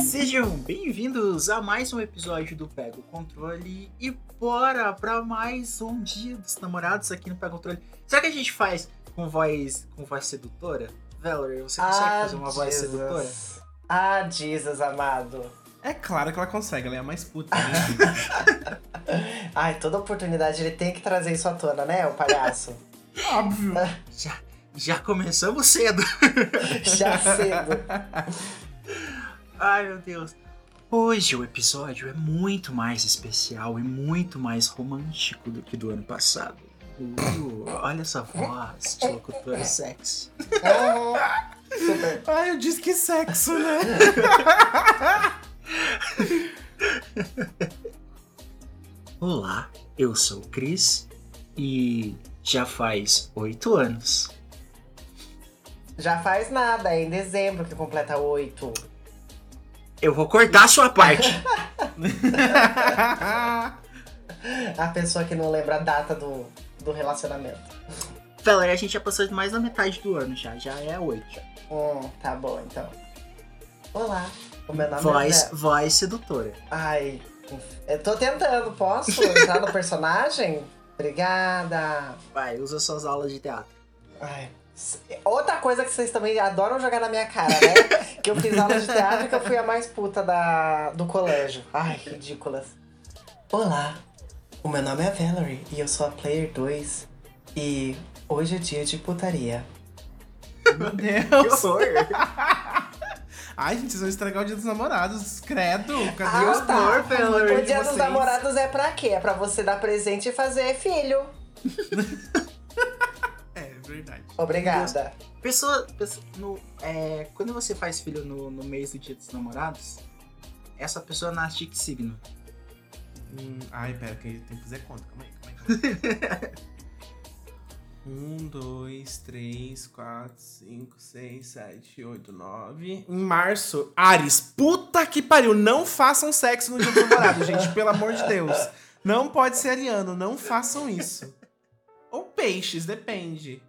Sejam bem-vindos a mais um episódio do Pega o Controle e bora pra mais um dia dos namorados aqui no Pega o Controle. Será que a gente faz com voz, com voz sedutora? Valerie, você consegue fazer uma voz Jesus. sedutora? Ah, Jesus, amado. É claro que ela consegue, ela é a mais puta. Né? Ai, toda oportunidade ele tem que trazer isso à tona, né, o palhaço? Óbvio. Já, já começamos cedo. Já cedo. Ai, meu Deus. Hoje o episódio é muito mais especial e muito mais romântico do que do ano passado. Uh, olha essa voz de locutora sexy. Uhum. Super. Ai, eu disse que sexo, né? Olá, eu sou o Cris e já faz oito anos. Já faz nada, é em dezembro que completa oito. Eu vou cortar a sua parte. A pessoa que não lembra a data do, do relacionamento. Valerie, a gente já passou mais da metade do ano já. Já é oito. Hum, tá bom, então. Olá, o meu nome é... Voz, Zé. voz sedutora. Ai, eu tô tentando, posso entrar no personagem? Obrigada. Vai, usa suas aulas de teatro. Ai, outra coisa que vocês também adoram jogar na minha cara, né? que eu fiz aula de teatro e que eu fui a mais puta da, do colégio. Ai, ridículas. Olá, o meu nome é Valerie e eu sou a Player 2. E hoje é dia de putaria. Meu Deus. Ai, gente, vocês vão estragar o dia dos namorados. Credo. Cadê Ah, os tá. amor, Valerie, O de dia dos vocês? namorados é pra quê? É pra você dar presente e fazer filho. É, verdade. Obrigada. Pessoa, pessoa- no, é, quando você faz filho no, no mês do dia dos namorados, essa pessoa nasce de que signo? Hum, ai, pera, que tem que fazer conta. Calma aí, calma aí. Um, dois, três, quatro, cinco, seis, sete, oito, nove. Em março, Ares. Puta que pariu. Não façam sexo no dia do namorado, gente. Pelo amor de Deus. Não pode ser ariano. Não façam isso. Ou peixes, depende.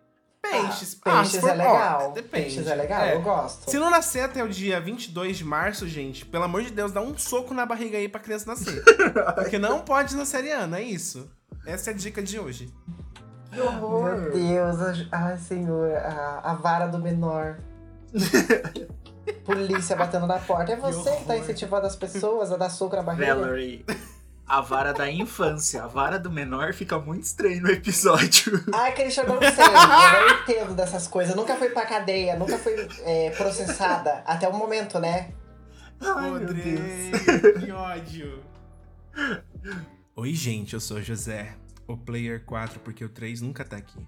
Peixes. Ah, peixes é legal. depende. Peixes é legal, É. eu gosto. Se não nascer até o dia 22 de março, gente, pelo amor de Deus, dá um soco na barriga aí pra criança nascer. Porque não pode nascer ariano, é isso. Essa é a dica de hoje. Que Meu Deus, a- ai senhor, a, a vara do menor. Polícia batendo na porta. É você que tá horror. incentivando as pessoas a dar soco na barriga? Valerie, a vara da infância, a vara do menor fica muito estranho no episódio. Ai, Christian, eu não sei. Eu não entendo dessas coisas. Nunca fui pra cadeia, nunca fui é, processada. Até o momento, né? Ai, meu Podre, Deus. que ódio. Oi, gente, eu sou o José, o Player 4, porque o 3 nunca tá aqui.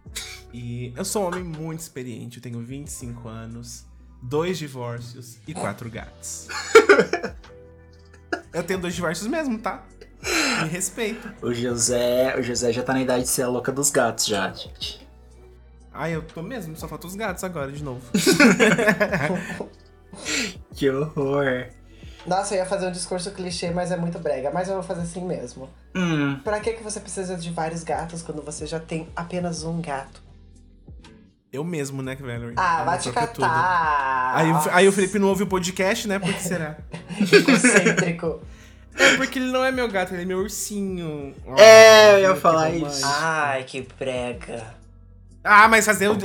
E eu sou um homem muito experiente, eu tenho 25 anos, dois divórcios e quatro gatos. Eu tenho dois divórcios mesmo, tá? Me respeita. O José, o José já tá na idade de ser a louca dos gatos já, gente. Ai, eu tô mesmo, só falta os gatos agora de novo. Que horror. Nossa, eu ia fazer um discurso clichê, mas é muito brega. Mas eu vou fazer assim mesmo. Hum, Pra que, que você precisa de vários gatos quando você já tem apenas um gato? Eu mesmo, né, Valerie? Ah, vai não te catar! Aí, o- aí o Felipe não ouve o podcast, né? Por que será? Egocêntrico. É porque ele não é meu gato, ele é meu ursinho. É, Oh, eu ia falar isso. Ai, que brega. Ah, mas fazer o.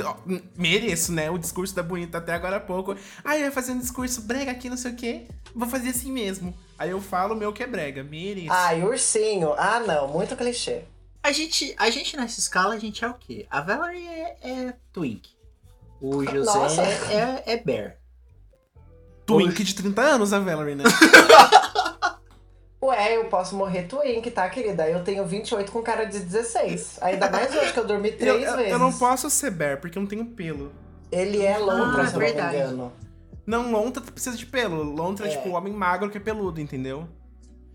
Mereço, né? O discurso da bonita até agora há pouco. Ah, eu ia fazer um discurso brega aqui, não sei o quê. Vou fazer assim mesmo. Aí eu falo o meu que é brega. Mereço. Ai, ursinho. Ah, não, muito clichê. a gente, a gente nessa escala, a gente é o quê? A Valerie é, é Twink. O José Nossa. é, é Bear. Twink de 30 anos, a Valerie, né? Ué, eu posso morrer twink, tá, querida? Eu tenho 28 com cara de 16. Ainda mais hoje que eu dormi três eu- vezes. eu não posso ser bear, porque eu não tenho pelo. Ele é lontra, Ah, se eu verdade. não me engano. Não, lontra precisa de pelo. Lontra é, É. tipo o homem magro que é peludo, entendeu?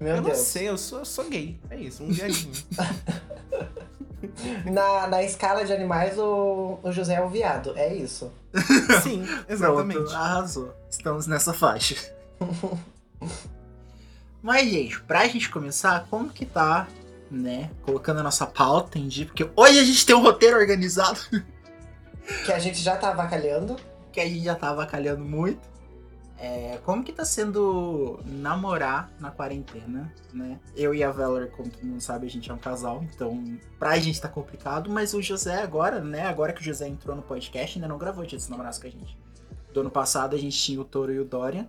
Meu eu Deus. não sei, eu sou, eu sou gay. É isso, um viadinho. Na, na escala de animais, o, o José é um viado. É isso. Sim, exatamente. Pronto, arrasou. Estamos nessa faixa. Mas, gente, pra gente começar, como que tá, né? Colocando a nossa pauta em dia, porque hoje a gente tem um roteiro organizado Que a gente já tá avacalhando. que a gente já tá avacalhando muito. É, como que tá sendo namorar na quarentena, né? Eu e a Valor, como todo mundo sabe, a gente é um casal, então pra gente tá complicado, mas o José agora, né? Agora que o José entrou no podcast, ainda não gravou Dia dos Namorados com a gente. Do ano passado a gente tinha o Toro e o Dorian,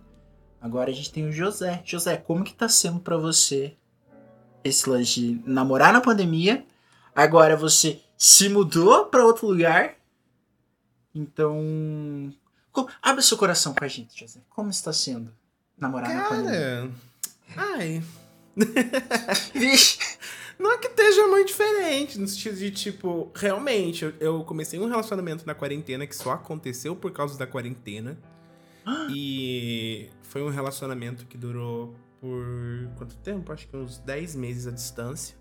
agora a gente tem o José. José, como que tá sendo pra você esse lance de namorar na pandemia? Agora você se mudou pra outro lugar, então Abre seu coração com a gente, José. Como está sendo namorar na pandemia? Cara, ai, Vixe. não é que esteja muito diferente, no sentido de, tipo, realmente, eu, eu comecei um relacionamento na quarentena que só aconteceu por causa da quarentena. E foi um relacionamento que durou por quanto tempo? Acho que uns 10 meses à distância.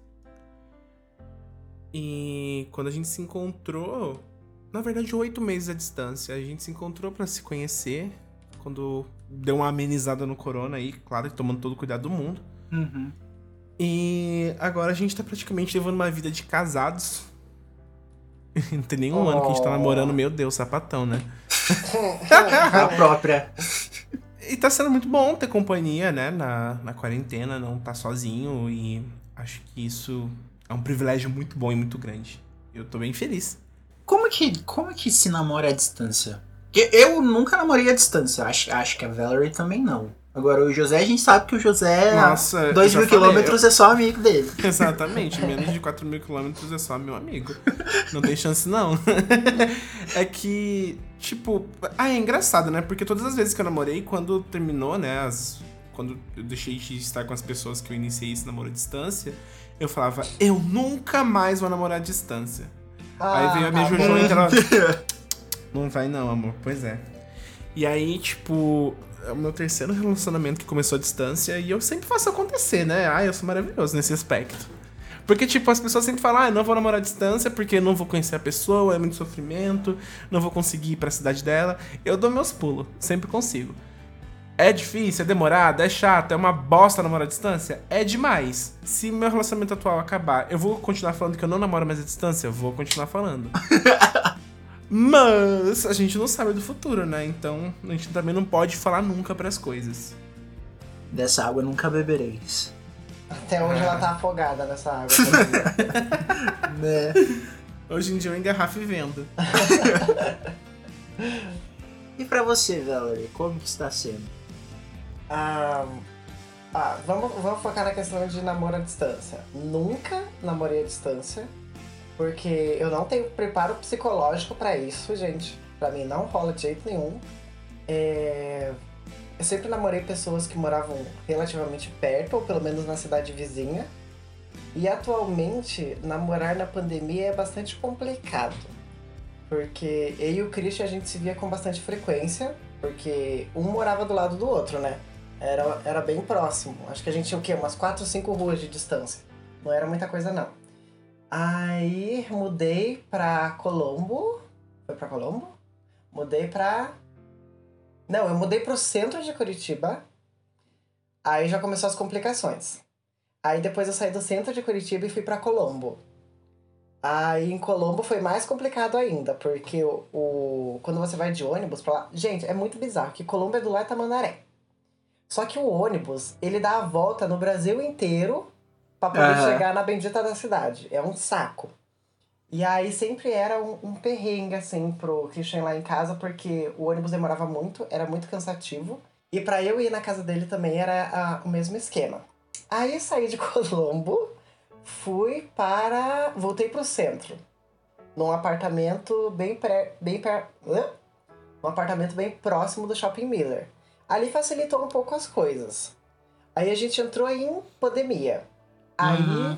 E quando a gente se encontrou, na verdade, oito meses à distância, a gente se encontrou pra se conhecer. Quando deu uma amenizada no corona aí, claro, tomando todo o cuidado do mundo. Uhum. E agora a gente tá praticamente levando uma vida de casados. Não tem nenhum ano que a gente tá Oh. namorando, meu Deus, sapatão, né? A própria. E tá sendo muito bom ter companhia, né, na, na quarentena, não tá sozinho. E acho que isso é um privilégio muito bom e muito grande. Eu tô bem feliz. Como que, como que se namora à distância? Porque eu nunca namorei à distância. Acho, acho que a Valerie também não. Agora, o José, a gente sabe que o José, Nossa, a eu 2 já mil quilômetros, é só amigo dele. Exatamente, menos de 4 mil quilômetros é só meu amigo. Não tem chance, não. é que, tipo. Ah, é engraçado, né? Porque todas as vezes que eu namorei, quando terminou, né? As, quando eu deixei de estar com as pessoas que eu iniciei esse namoro à distância, eu falava, eu nunca mais vou namorar à distância. Aí veio a minha Jojo bom. e ela. Não vai não, amor. Pois é. E aí, tipo, é o meu terceiro relacionamento que começou à distância e eu sempre faço acontecer, né? Ah, eu sou maravilhoso nesse aspecto. Porque, tipo, as pessoas sempre falam, ah, não vou namorar à distância porque não vou conhecer a pessoa, é muito sofrimento, não vou conseguir ir pra cidade dela. Eu dou meus pulos, sempre consigo. É difícil, é demorado, é chato, é uma bosta namorar à distância? É demais. Se meu relacionamento atual acabar, eu vou continuar falando que eu não namoro mais à distância? Vou continuar falando. Mas a gente não sabe do futuro, né? Então a gente também não pode falar nunca pras coisas. Dessa água nunca bebereis. Até hoje ela tá afogada nessa água. Né? Hoje em dia eu engarrafo e vendo. E pra você, Valerie, como que está sendo? Ah, ah, vamos, vamos focar na questão de namoro à distância. Nunca namorei à distância, porque eu não tenho preparo psicológico pra isso, gente. Pra mim não rola de jeito nenhum. É, Eu sempre namorei pessoas que moravam relativamente perto, ou pelo menos na cidade vizinha. E atualmente, namorar na pandemia é bastante complicado. Porque eu e o Christian a gente se via com bastante frequência, porque um morava do lado do outro, né? Era, era bem próximo. Acho que a gente tinha o quê? Umas 4 ou 5 ruas de distância. Não era muita coisa, não. Aí mudei pra Colombo. Foi pra Colombo? Mudei pra. Não, eu mudei pro centro de Curitiba. Aí já começou as complicações. Aí depois eu saí do centro de Curitiba e fui pra Colombo. Aí em Colombo foi mais complicado ainda, porque o, o- quando você vai de ônibus pra lá. Gente, é muito bizarro, que Colombo é do lado de Tamandaré. Só que o ônibus, ele dá a volta no Brasil inteiro pra poder Aham. chegar na bendita da cidade. É um saco. E aí sempre era um, um perrengue, assim, pro Christian lá em casa, porque o ônibus demorava muito, era muito cansativo. E pra eu ir na casa dele também era ah, o mesmo esquema. Aí saí de Colombo, fui para. voltei pro centro. Num apartamento bem pré. bem per... Um apartamento bem próximo do Shopping Miller. Ali facilitou um pouco as coisas. Aí a gente entrou em pandemia. Aí Uhum.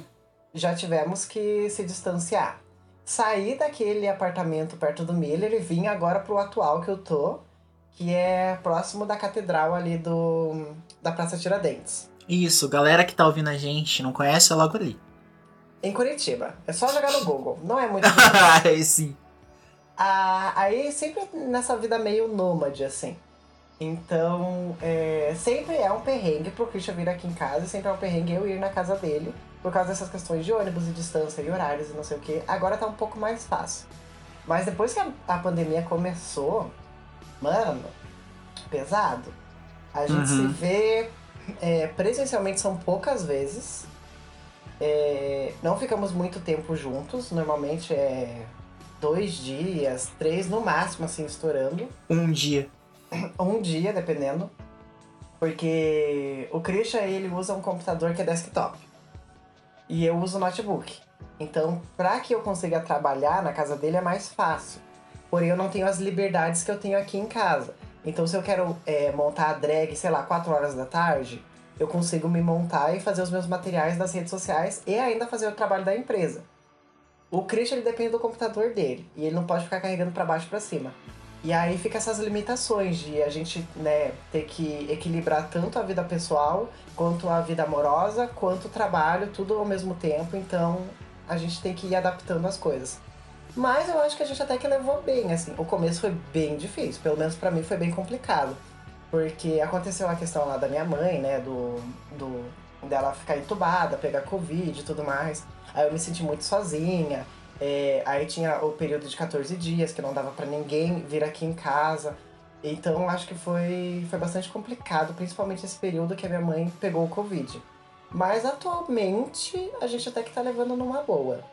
já tivemos que se distanciar. Saí daquele apartamento perto do Miller e vim agora pro atual que eu tô, que é próximo da catedral ali do da Praça Tiradentes. Isso, galera que tá ouvindo a gente, não conhece, é logo ali. Em Curitiba. É só jogar no Google. Não é muito Aí sim. Ah, aí sempre nessa vida meio nômade, assim. Então, é, sempre é um perrengue pro Christian vir aqui em casa, sempre é um perrengue eu ir na casa dele, por causa dessas questões de ônibus e distância e horários e não sei o que. Agora tá um pouco mais fácil. Mas depois que a, a pandemia começou, mano, pesado. A gente Uhum. se vê é, presencialmente são poucas vezes. É, não ficamos muito tempo juntos, normalmente é dois dias, três no máximo, assim, estourando. Um dia. Um dia, dependendo. Porque o Christian, ele usa um computador que é desktop. E eu uso notebook. Então, pra que eu consiga trabalhar na casa dele é mais fácil. Porém, eu não tenho as liberdades que eu tenho aqui em casa. Então, se eu quero é, montar a drag, sei lá, 4 horas da tarde, eu consigo me montar e fazer os meus materiais das redes sociais e ainda fazer o trabalho da empresa. O Christian, ele depende do computador dele. E ele não pode ficar carregando pra baixo e pra cima. E aí fica essas limitações de a gente, né, ter que equilibrar tanto a vida pessoal, quanto a vida amorosa, quanto o trabalho, tudo ao mesmo tempo. Então, a gente tem que ir adaptando as coisas. Mas eu acho que a gente até que levou bem, assim. O começo foi bem difícil, pelo menos pra mim foi bem complicado. Porque aconteceu a questão lá da minha mãe, né, do, do dela ficar entubada, pegar covid e tudo mais. Aí eu me senti muito sozinha. É, aí tinha o período de 14 dias que não dava pra ninguém vir aqui em casa. Então acho que foi, foi bastante complicado, principalmente esse período que a minha mãe pegou o Covid. Mas atualmente a gente até que tá levando numa boa.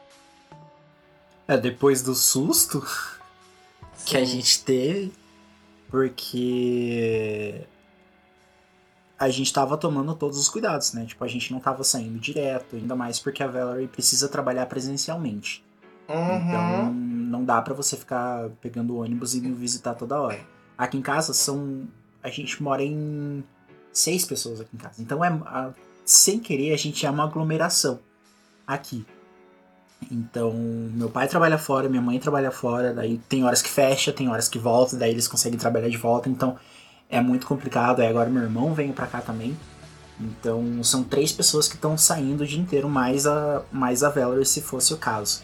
É, depois do susto que a Sim. gente teve, porque a gente tava tomando todos os cuidados, né? Tipo, a gente não tava saindo direto, ainda mais porque a Valerie precisa trabalhar presencialmente. Então Uhum. não dá pra você ficar pegando ônibus e visitar toda hora. Aqui em casa são. A gente mora em seis pessoas aqui em casa. Então é. a- sem querer, a gente é uma aglomeração aqui. Então, meu pai trabalha fora, minha mãe trabalha fora, daí tem horas que fecha, tem horas que volta, daí eles conseguem trabalhar de volta, então é muito complicado. Aí agora meu irmão veio pra cá também. Então são três pessoas que estão saindo o dia inteiro, mais a, mais a Valerie se fosse o caso.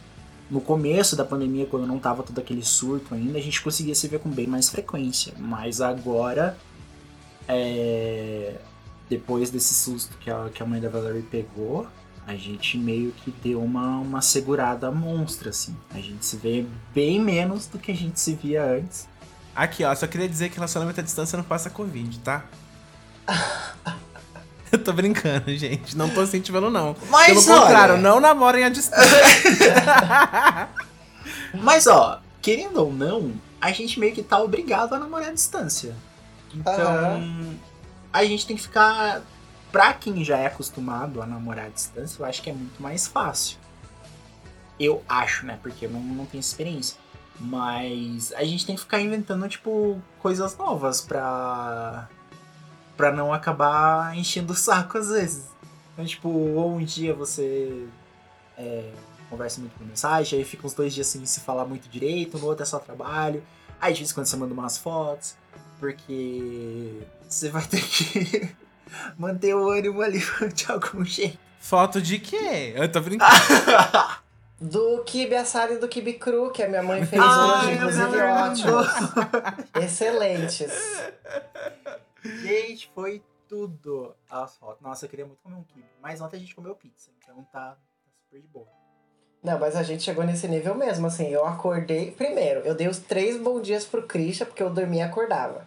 No começo da pandemia, quando não tava todo aquele surto ainda, a gente conseguia se ver com bem mais frequência. Mas agora, é, depois desse susto que a, que a mãe da Valerie pegou, a gente meio que deu uma, uma segurada monstra, assim. A gente se vê bem menos do que a gente se via antes. Aqui, ó, só queria dizer que relacionamento à distância não passa Covid, tá? Eu tô brincando, gente. Não tô incentivando, não. Mas Pelo olha- contrário, não namorem à distância. Mas ó, querendo ou não, a gente meio que tá obrigado a namorar à distância. Então, Aham. a gente tem que ficar. Pra quem já é acostumado a namorar à distância, eu acho que é muito mais fácil. Eu acho, né? Porque eu não, não tenho experiência. Mas a gente tem que ficar inventando, tipo, coisas novas pra. Pra não acabar enchendo o saco às vezes. Então, tipo, ou um dia você é, conversa muito por mensagem, aí fica uns dois dias sem se falar muito direito, no outro é só trabalho. Aí de vez em quando você manda umas fotos, porque você vai ter que manter o ânimo ali de algum jeito. Foto de quê? Eu tô brincando. Do kibe assado e do kibe cru, que a minha mãe fez Ai, hoje, a inclusive ótimos. Excelentes. Gente, foi tudo as fotos. Nossa, eu queria muito comer um kibe. Mas ontem a gente comeu pizza, então tá, tá super de boa. Não, mas a gente chegou nesse nível mesmo, assim. Eu acordei. Primeiro, eu dei os três bons dias pro Christian, porque eu dormia e acordava.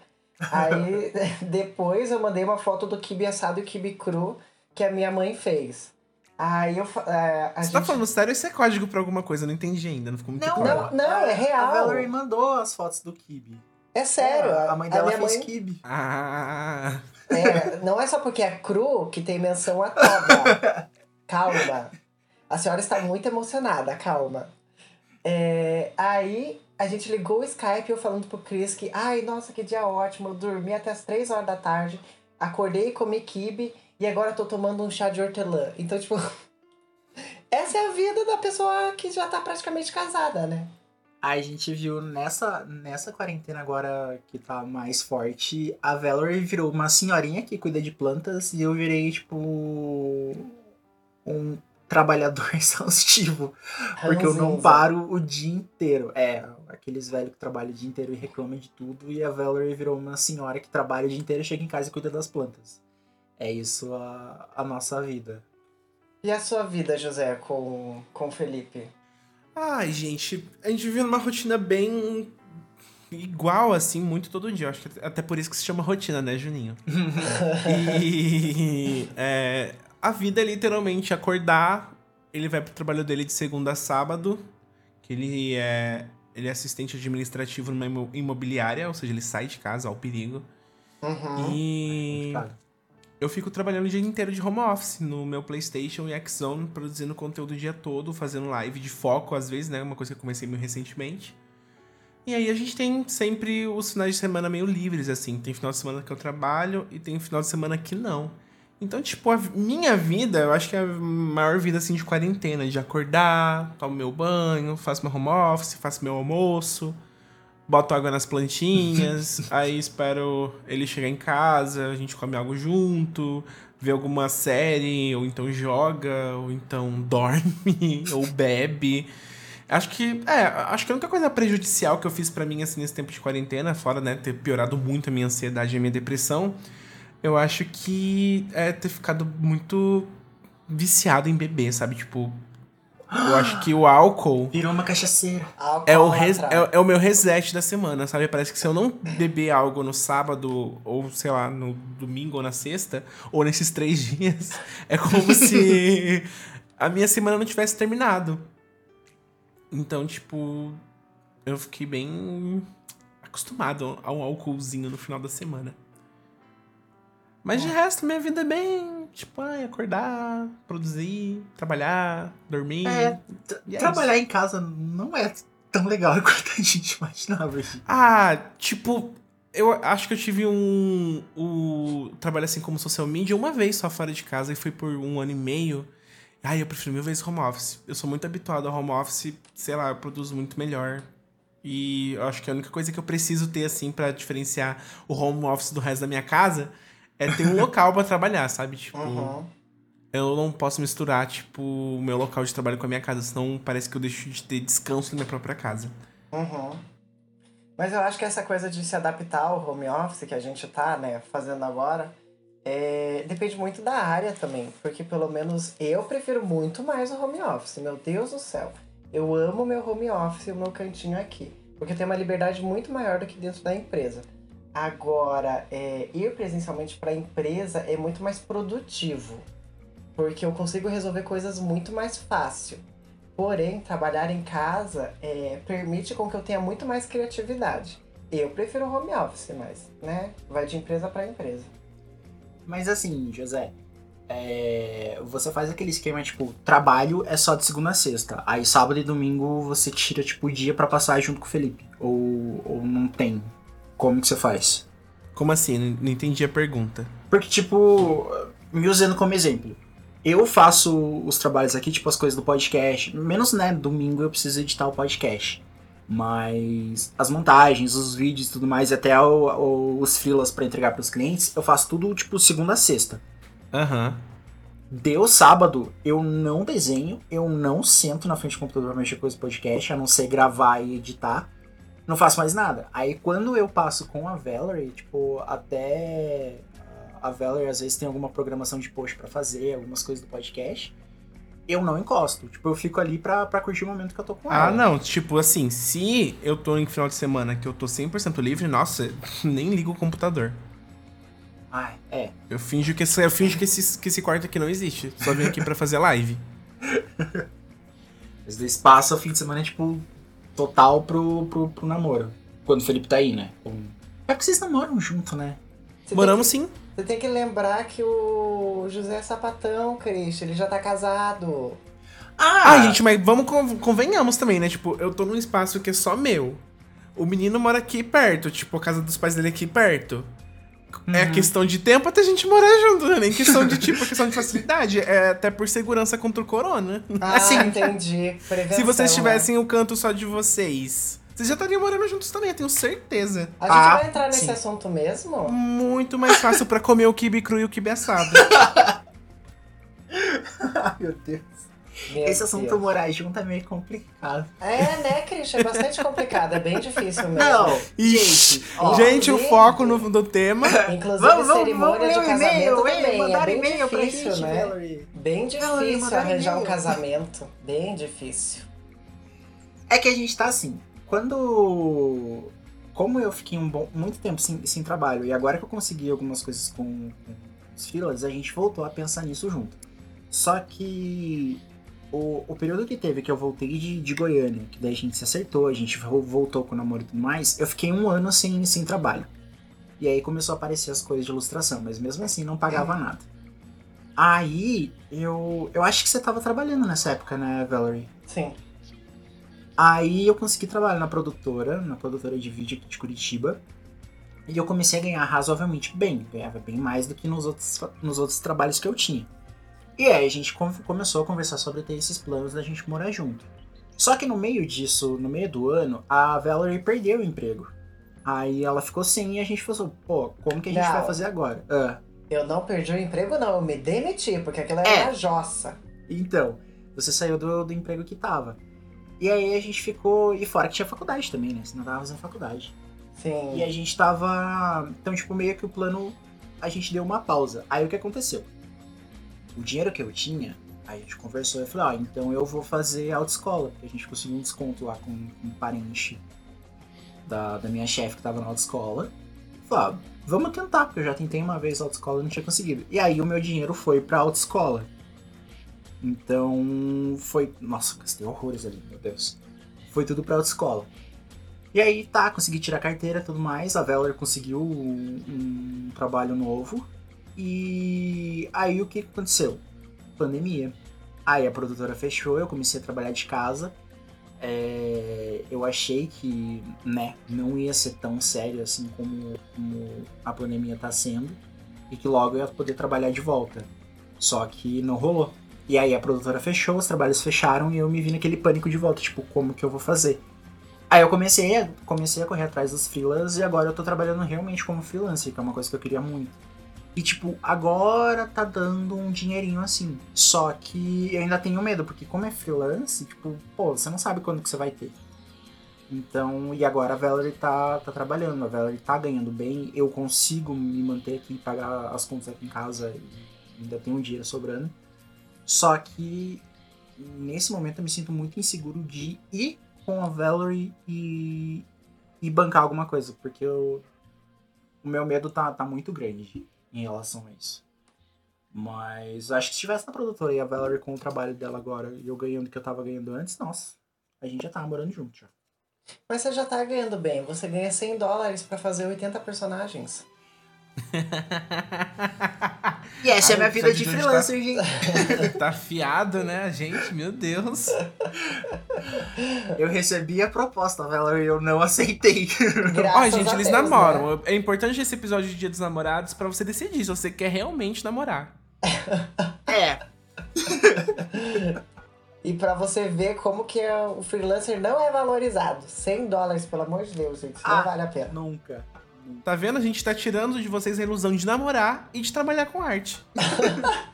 Aí, depois eu mandei uma foto do kibe assado e kibe cru que a minha mãe fez. Aí eu. é, a Você gente... tá falando sério? Isso é código pra alguma coisa? Eu não entendi ainda, não ficou muito Não, claro. não, não, é real. A Valerie mandou as fotos do kibe. É sério. É, a mãe dela minha fez mãe- kibe. Ah, É, não é só porque é cru que tem menção a toba. calma. A senhora está muito emocionada, calma. É, aí a gente ligou o Skype eu falando pro Cris que, ai, nossa, que dia ótimo. Eu dormi até as 3 horas da tarde, acordei e comi kibe e agora tô tomando um chá de hortelã. Então, tipo, essa é a vida da pessoa que já tá praticamente casada, né? A gente viu nessa, nessa quarentena agora que tá mais forte, a Valerie virou uma senhorinha que cuida de plantas e eu virei, tipo. um trabalhador exaustivo. Porque eu não paro o dia inteiro. É, aqueles velhos que trabalham o dia inteiro e reclamam de tudo. E a Valerie virou uma senhora que trabalha o dia inteiro, chega em casa e cuida das plantas. É isso a, a nossa vida. E a sua vida, José, com, com o Felipe? Ai, gente, a gente vive numa rotina bem igual, assim, muito todo dia. Acho que até por isso que se chama rotina, né, Juninho? e é, a vida é literalmente acordar, ele vai pro trabalho dele de segunda a sábado, que ele é, ele é assistente administrativo numa imo- imobiliária, ou seja, ele sai de casa ao perigo. Uhum. E. eu fico trabalhando o dia inteiro de home office no meu PlayStation e Xzone, produzindo conteúdo o dia todo, fazendo live de foco às vezes, né? Uma coisa que eu comecei meio recentemente. E aí a gente tem sempre os finais de semana meio livres, assim. Tem final de semana que eu trabalho e tem final de semana que não. Então, tipo, a minha vida, eu acho que é a maior vida, assim, de quarentena. De acordar, tomo meu banho, faço meu home office, faço meu almoço, boto água nas plantinhas, aí espero ele chegar em casa, a gente come algo junto, vê alguma série, ou então joga, ou então dorme, ou bebe. Acho que, é, acho que a única coisa prejudicial que eu fiz pra mim, assim, nesse tempo de quarentena, fora, né, ter piorado muito a minha ansiedade e a minha depressão, eu acho que é ter ficado muito viciado em beber, sabe? Tipo, eu acho que o álcool Virou uma cachaceira. é o, res- é, é o meu reset da semana, sabe? Parece que se eu não beber algo no sábado, ou sei lá, no domingo ou na sexta, ou nesses três dias, é como se a minha semana não tivesse terminado. Então, tipo, eu fiquei bem acostumado a um álcoolzinho no final da semana. Mas de resto, minha vida é bem, tipo, ai, acordar, produzir, trabalhar, dormir. É, é trabalhar em casa não é tão legal quanto a gente imaginava. gente. Ah, tipo, eu acho que eu tive um. O trabalho assim como social media uma vez só fora de casa e foi por um ano e meio. Ai, eu prefiro mil vezes home office. Eu sou muito habituado ao home office, sei lá, eu produzo muito melhor. E eu acho que a única coisa que eu preciso ter, assim, pra diferenciar o home office do resto da minha casa é ter um local pra trabalhar, sabe? Tipo, Uhum. eu não posso misturar, tipo, o meu local de trabalho com a minha casa, senão parece que eu deixo de ter descanso na minha própria casa. Uhum. Mas eu acho que essa coisa de se adaptar ao home office que a gente tá, né, fazendo agora, é, depende muito da área também. Porque pelo menos eu prefiro muito mais o home office. Meu Deus do céu. Eu amo meu home office e o meu cantinho aqui. Porque tem uma liberdade muito maior do que dentro da empresa. Agora, é, ir presencialmente para a empresa é muito mais produtivo. Porque eu consigo resolver coisas muito mais fácil. Porém, trabalhar em casa é, permite com que eu tenha muito mais criatividade. Eu prefiro home office, mas, né? Vai de empresa para empresa. Mas assim, José, é, você faz aquele esquema, tipo, trabalho é só de segunda a sexta. Aí sábado e domingo você tira, tipo, o dia pra passar junto com o Felipe. Ou, ou não tem. Como que você faz? Como assim? Não- entendi a pergunta. Porque, tipo, me usando como exemplo. Eu faço os trabalhos aqui, tipo, as coisas do podcast. Menos, né, domingo eu preciso editar o podcast. Mas as montagens, os vídeos e tudo mais, e até o- o- os freelas pra entregar pros clientes, eu faço tudo, tipo, segunda a sexta. Aham. Deu sábado, eu não desenho, eu não sento na frente do computador pra mexer com esse podcast, a não ser gravar e editar. Não faço mais nada. Aí quando eu passo com a Valerie, tipo, até a Valerie às vezes tem alguma programação de post pra fazer, algumas coisas do podcast, eu não encosto. Tipo, eu fico ali pra, pra curtir o momento que eu tô com ela. Ah, não. Tipo assim, se eu tô em final de semana que eu tô 100% livre, nossa, nem ligo o computador. Ai, é. Eu finjo que esse, eu finjo que esse, que esse quarto aqui não existe. Só vim aqui pra fazer live. Às vezes passa o fim de semana, tipo, total pro, pro, pro namoro. Quando o Felipe tá aí, né? Com- É porque vocês namoram junto, né? Você Moramos sim. Tem que, você tem que lembrar que o José é sapatão, Cristian. Ele já tá casado. Ah, Ah, gente, mas vamos con- convenhamos também, né? Tipo, eu tô num espaço que é só meu. O menino mora aqui perto, tipo, a casa dos pais dele é aqui perto. É Uhum. questão de tempo até a gente morar junto, né? Nem questão de tipo, é questão de facilidade. É até por segurança contra o corona. Ah, Assim, entendi. Prevenção, Se vocês né? tivessem o canto só de vocês, vocês já estariam morando juntos também, eu tenho certeza. A gente Ah, vai entrar nesse sim. assunto mesmo? Muito mais fácil pra comer o kibe cru e o kibe assado. Ai, meu Deus. Meu Esse assunto Deus. morar junto é meio complicado. É, né, Christian? É bastante complicado, é bem difícil mesmo. Não, Ixi. gente, ó, Gente, o foco no, do tema. Inclusive, vamos, vamos, cerimônia vamos ler de um casamento e-mail, também. Mandar é bem e-mail pra difícil, gente, né? Valerie. Bem Valerie, difícil mandaram arranjar um casamento. Bem difícil. É que a gente tá assim, quando. Como eu fiquei um bom, muito tempo sem, sem trabalho, e agora que eu consegui algumas coisas com, com os filas, a gente voltou a pensar nisso junto. Só que o, o período que teve que eu voltei de, de Goiânia, que daí a gente se acertou, a gente vo- voltou com o namoro e tudo mais, eu fiquei um ano sem, sem trabalho. E aí começou a aparecer as coisas de ilustração, mas mesmo assim não pagava nada. Aí eu. Eu acho que você tava trabalhando nessa época, né, Valerie? Sim. Aí eu consegui trabalhar na produtora, na produtora de vídeo aqui de Curitiba. E eu comecei a ganhar razoavelmente bem. Ganhava bem mais do que nos outros, nos outros trabalhos que eu tinha. E aí a gente com- começou a conversar sobre ter esses planos da gente morar junto. Só que no meio disso, no meio do ano, a Valerie perdeu o emprego. Aí ela ficou sem e a gente falou, pô, como que a gente Não. vai fazer agora? Ah, Eu não perdi o emprego, não. Eu me demiti, porque aquilo era É. uma jossa. então, você saiu do, do emprego que tava. E aí a gente ficou. E fora que tinha faculdade também, né? Você não tava fazendo faculdade. Sim. E a gente tava. Então, tipo, meio que o plano. A gente deu uma pausa. Aí o que aconteceu? O dinheiro que eu tinha, a gente conversou e falou: Ó, então eu vou fazer autoescola. Porque a gente conseguiu um desconto lá com, um parente da, da minha chefe que tava na autoescola. Falei: ah, vamos tentar, porque eu já tentei uma vez autoescola e não tinha conseguido. E aí o meu dinheiro foi pra autoescola. Então foi. Nossa, gastei horrores ali, meu Deus. Foi tudo pra autoescola. E aí, tá, consegui tirar carteira e tudo mais. A Valor conseguiu um, um trabalho novo. E aí o que aconteceu? Pandemia. Aí a produtora fechou, eu comecei a trabalhar de casa. É, eu achei que, né, não ia ser tão sério assim como, como a pandemia tá sendo. E que logo eu ia poder trabalhar de volta. Só que não rolou. E aí a produtora fechou, os trabalhos fecharam e eu me vi naquele pânico de volta, tipo, como que eu vou fazer? Aí eu comecei comecei a correr atrás dos freelas e agora eu tô trabalhando realmente como freelancer, que é uma coisa que eu queria muito. E tipo, agora tá dando um dinheirinho assim. Só que eu ainda tenho medo, porque como é freelance, tipo, pô, você não sabe quando que você vai ter. Então, e agora a Valerie tá, tá trabalhando, a Valerie tá ganhando bem, eu consigo me manter aqui, pagar as contas aqui em casa ainda tenho um dinheiro sobrando. Só que nesse momento eu me sinto muito inseguro de ir com a Valerie e, e bancar alguma coisa, porque eu, o meu medo tá, tá muito grande em relação a isso. Mas acho que se estivesse na produtora e a Valerie com o trabalho dela agora e eu ganhando o que eu tava ganhando antes, nossa, a gente já tava morando junto já. Mas você já tá ganhando bem. Você ganha 100 dólares pra fazer 80 personagens. E essa é a Ai, minha vida de freelancer, gente. tá afiado, né, gente? Meu Deus. Eu recebi a proposta, Valerie, e eu não aceitei. Graças Ó, gente, a eles Deus, né? namoram. É importante esse episódio de Dia dos Namorados pra você decidir se você quer realmente namorar. é, E pra você ver como que é- o freelancer não é valorizado. 100 dólares, pelo amor de Deus, gente. Isso Ah. não vale a pena. nunca. Tá vendo? A gente tá tirando de vocês a ilusão de namorar e de trabalhar com arte.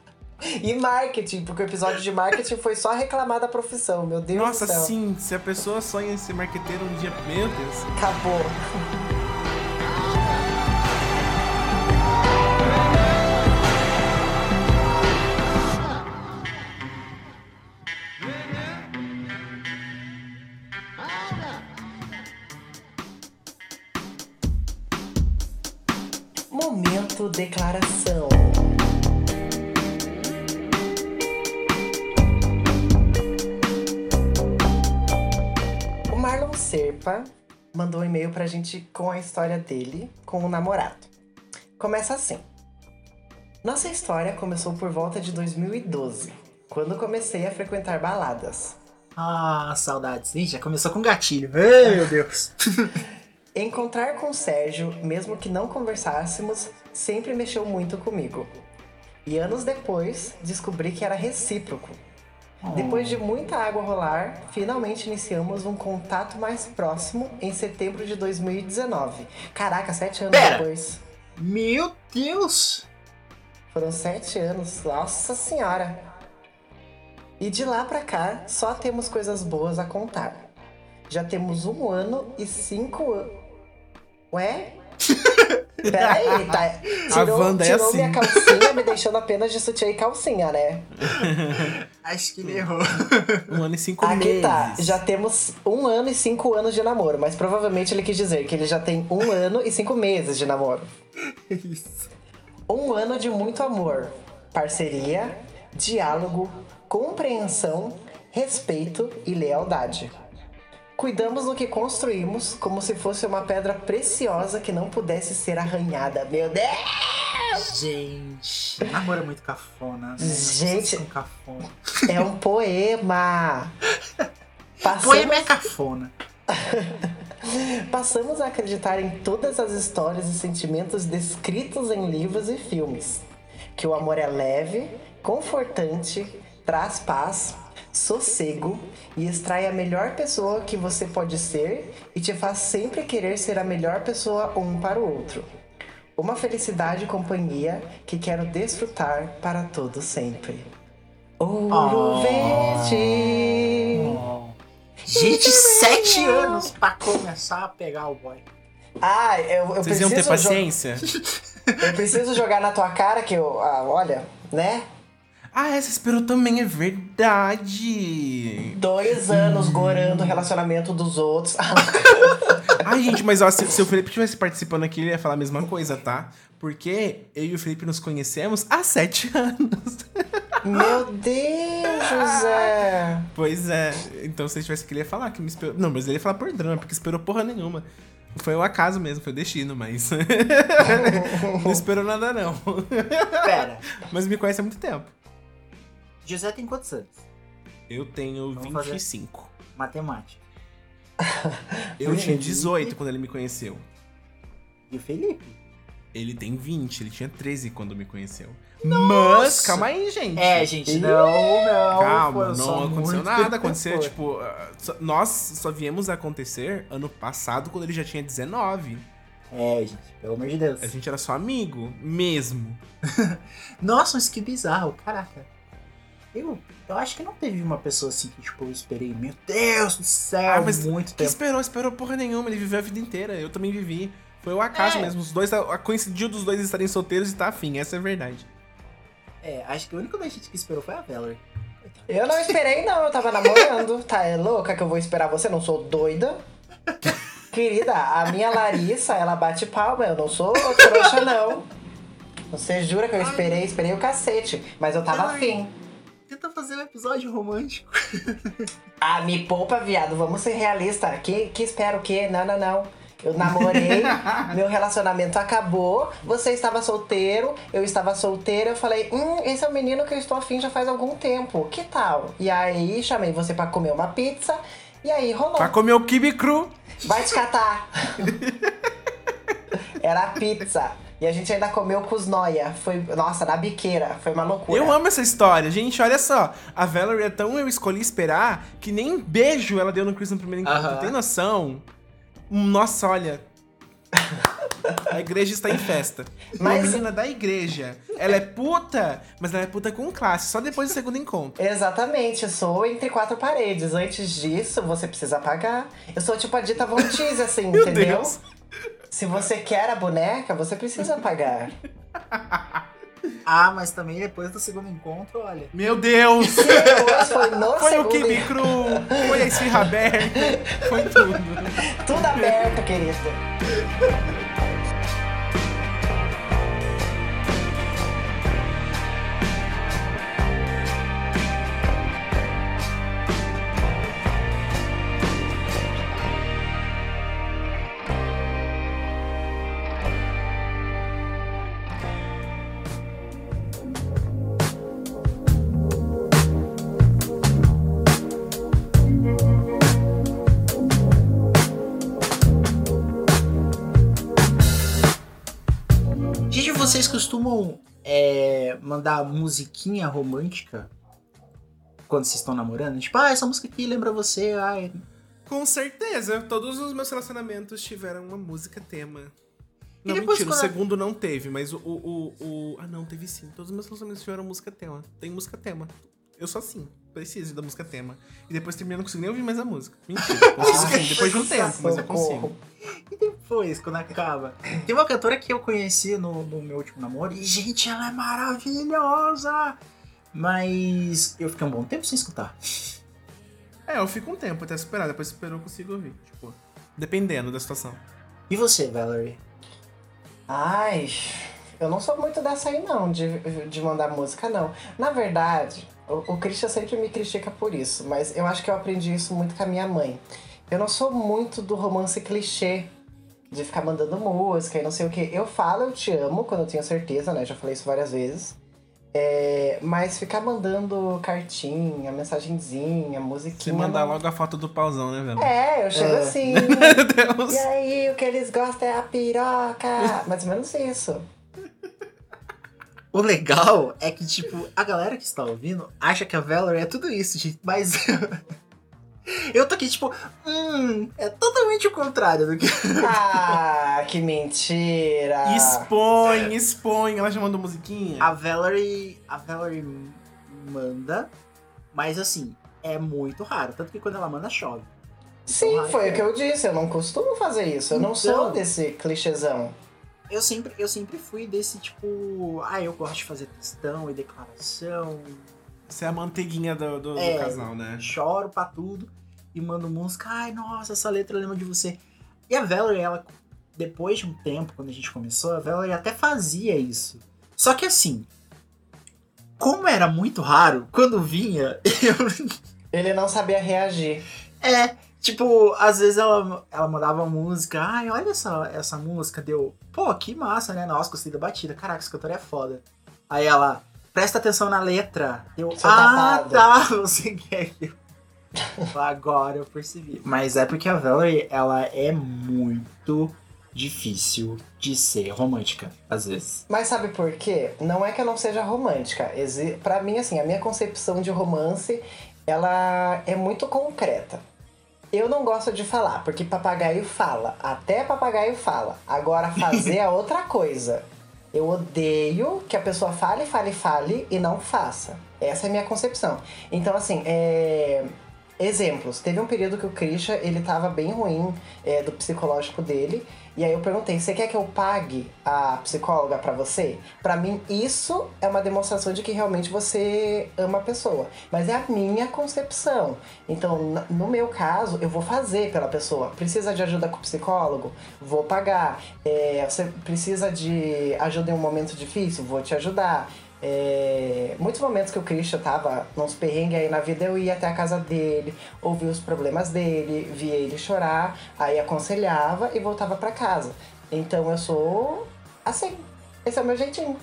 E marketing, porque o episódio de marketing foi só reclamar da profissão. Meu Deus Nossa, do céu. sim, se a pessoa sonha em ser marqueteiro um dia. Meu Deus. Acabou. Declaração. O Marlon Serpa mandou um e-mail pra gente com a história dele com o namorado. Começa assim. Nossa história começou por volta de 2012, quando comecei a frequentar baladas. Ah, saudades. Ih, já começou com gatilho. Meu Deus. Encontrar com o Sérgio, mesmo que não conversássemos, sempre mexeu muito comigo. E anos depois, descobri que era recíproco. Depois de muita água rolar, finalmente iniciamos um contato mais próximo em setembro de 2019. Caraca, sete anos Pera. depois. Meu Deus. Foram sete anos, nossa senhora. E de lá pra cá, só temos coisas boas a contar. Já temos um ano e cinco anos. Ué? Peraí, tá. Tirou, Wanda é tirou assim. minha calcinha, me deixando apenas de sutiã e calcinha, né? Acho que ele errou. Um ano e cinco Aqui meses. tá, já temos um ano e cinco anos de namoro, mas provavelmente ele quis dizer que ele já tem um ano e cinco meses de namoro. Isso. Um ano de muito amor, parceria, diálogo, compreensão, respeito e lealdade. Cuidamos do que construímos como se fosse uma pedra preciosa que não pudesse ser arranhada. Meu Deus! Gente, namoro é muito cafona. Né? Gente. Cafona. É um poema! Passamos, Poema é cafona. passamos a acreditar em todas as histórias e sentimentos descritos em livros e filmes. Que o amor é leve, confortante, traz paz, sossego e extrai a melhor pessoa que você pode ser e te faz sempre querer ser a melhor pessoa um para o outro. Uma felicidade e companhia que quero desfrutar para todo sempre. Ouro Oh. verde. Gente, sete anos pra começar a pegar o boy. Ah, eu, eu Vocês iam ter preciso jo- paciência? Eu preciso jogar na tua cara que eu. Ah, olha, né? Ah, essa esperou também, é verdade. Dois anos gorando o relacionamento dos outros. Ai, gente, mas ó, se, se o Felipe estivesse participando aqui, ele ia falar a mesma coisa, tá? Porque eu e o Felipe nos conhecemos há sete anos. Meu Deus, José! Pois é. Então se ele tivesse aqui, ele ia falar que me esperou. Não, mas ele ia falar por drama, porque esperou porra nenhuma. Foi o acaso mesmo, foi o destino, mas. não esperou nada, não. Pera, Mas me conhece há muito tempo. José tem quantos anos? Eu tenho Vamos fazer. 25. Matemática. Eu tinha Felipe. 18 quando ele me conheceu. E o Felipe? Ele tem 20, ele tinha 13 quando me conheceu. Mas, calma aí, gente. É, gente, não, não. Calma, não aconteceu nada. Aconteceu, tipo, ah, nós só viemos a acontecer ano passado quando ele já tinha 19. É, gente, pelo amor de Deus. A gente era só amigo, mesmo. Nossa, mas que bizarro, caraca. Eu, eu acho que não teve uma pessoa assim que, tipo, eu esperei, meu Deus do céu, Ah, mas muito Que tempo. esperou, esperou porra nenhuma. Ele viveu a vida inteira. Eu também vivi. Foi o acaso É. mesmo. Os dois, a- coincidiu dos dois estarem solteiros e tá afim. Essa é a verdade. É, acho que a única gente que esperou foi a Valerie. Eu não esperei, não, eu tava namorando. Tá, é louca que eu vou esperar você? Não sou doida. Querida, a minha Larissa, ela bate palma, eu não sou trouxa, não. Você jura que eu esperei? Esperei o cacete. Mas eu tava Ai. afim. Tenta fazer um episódio romântico. Ah, me poupa, viado. Vamos ser realistas. Que, que espera o quê? Não, não, não. Eu namorei, meu relacionamento acabou, você estava solteiro, eu estava solteira, eu falei, hum, esse é o menino que eu estou afim já faz algum tempo, que tal? E aí chamei você pra comer uma pizza, e aí rolou. Pra comer o kibe cru. Vai te catar! Era a pizza. E a gente ainda comeu com os noia. Foi, nossa, na biqueira. Foi uma loucura. Eu amo essa história. Gente, olha só. A Valerie é tão eu escolhi esperar que nem beijo ela deu no Chris no primeiro encontro. Aham. Tem noção? Nossa, olha. A igreja está em festa. Uma Mas- menina da igreja. Ela é puta, mas ela é puta com classe. Só depois do segundo encontro. Exatamente, eu sou entre quatro paredes. Antes disso, você precisa pagar. Eu sou tipo a Dita Von Teese, assim, Meu entendeu? Deus. Se você quer a boneca, você precisa pagar. Ah, mas também depois do segundo encontro, olha. Meu Deus! Foi no Foi o kibe cru, foi a esfirra aberta, foi tudo. Tudo aberto, querido. Costumam é, mandar musiquinha romântica quando vocês estão namorando? Tipo, ah, essa música aqui lembra você, ai. Com certeza, todos os meus relacionamentos tiveram uma música tema. Não, depois mentira, o segundo não teve, mas o, o, o- Ah, não, teve sim. Todos os meus relacionamentos tiveram música tema. Tem música tema. Eu sou assim. Preciso da música tema. E depois termina, não consigo nem ouvir mais a música. Mentira. Consigo sim, depois de um tempo, mas eu consigo. E depois, quando acaba? Tem uma cantora que eu conheci no, no meu último namoro e, gente, ela é maravilhosa! Mas eu fiquei um bom tempo sem escutar. É, eu fico um tempo até superar, depois superou eu consigo ouvir. Tipo, dependendo da situação. E você, Valerie? Ai, eu não sou muito dessa aí não, de, de mandar música não. Na verdade, o, o Christian sempre me critica por isso, mas eu acho que eu aprendi isso muito com a minha mãe. Eu não sou muito do romance clichê, de ficar mandando música e não sei o que. Eu falo eu te amo quando eu tenho certeza, né? Já falei isso várias vezes. É, mas ficar mandando cartinha, mensagenzinha, musiquinha. Você mandar não... logo a foto do pauzão, né, velho? É, eu chego É. assim. Meu Deus. E aí, o que eles gostam é a piroca. Mais ou menos isso. O legal é que, tipo, a galera que está ouvindo acha que a Valerie é tudo isso, gente. Mas eu tô aqui, tipo, hum, é totalmente o contrário do que. Ah, que mentira. Expõe, expõe. Ela já mandou musiquinha? A Valerie. A Valerie manda, mas assim, é muito raro. Tanto que quando ela manda, chove. Sim, Então, foi é. o que eu disse. Eu não costumo fazer isso. Eu não sou Então- desse clichêzão. Eu sempre, eu sempre fui desse tipo. Ah, eu gosto de fazer textão e declaração. Você é a manteiguinha do, do, do É. casal, né? choro pra tudo e mando música. Ai, nossa, essa letra lembra de você. E a Valerie, ela, depois de um tempo, quando a gente começou, a Valerie até fazia isso. Só que assim, como era muito raro, quando vinha, eu. Ele não sabia reagir. É, tipo, às vezes ela, ela mandava música. Ai, olha essa, essa música, deu. Pô, que massa, né? Nossa, gostei da batida. Caraca, essa cantora é foda. Aí ela, presta atenção na letra. Eu, Seu ah, tapado." tá, você quer que eu... Agora eu percebi. Mas é porque a Valerie, ela é muito difícil de ser romântica, às vezes. Mas sabe por quê? Não é que eu não seja romântica. Pra mim, assim, a minha concepção de romance, ela é muito concreta. Eu não gosto de falar, porque papagaio fala. Até papagaio fala. Agora, fazer é outra coisa. Eu odeio que a pessoa fale, fale, fale e não faça. Essa é a minha concepção. Então, assim, é... Exemplos. Teve um período que o Christian, ele tava bem ruim é, do psicológico dele. E aí eu perguntei, você quer que eu pague a psicóloga pra você? Pra mim, isso é uma demonstração de que realmente você ama a pessoa. Mas é a minha concepção. Então, no meu caso, eu vou fazer pela pessoa. Precisa de ajuda com o psicólogo? Vou pagar. É, você precisa de ajuda em um momento difícil? Vou te ajudar. É, muitos momentos que o Christian tava nos perrengues aí na vida, eu ia até a casa dele, ouvia os problemas dele, via ele chorar, aí aconselhava e voltava pra casa. Então eu sou assim. Esse é o meu jeitinho.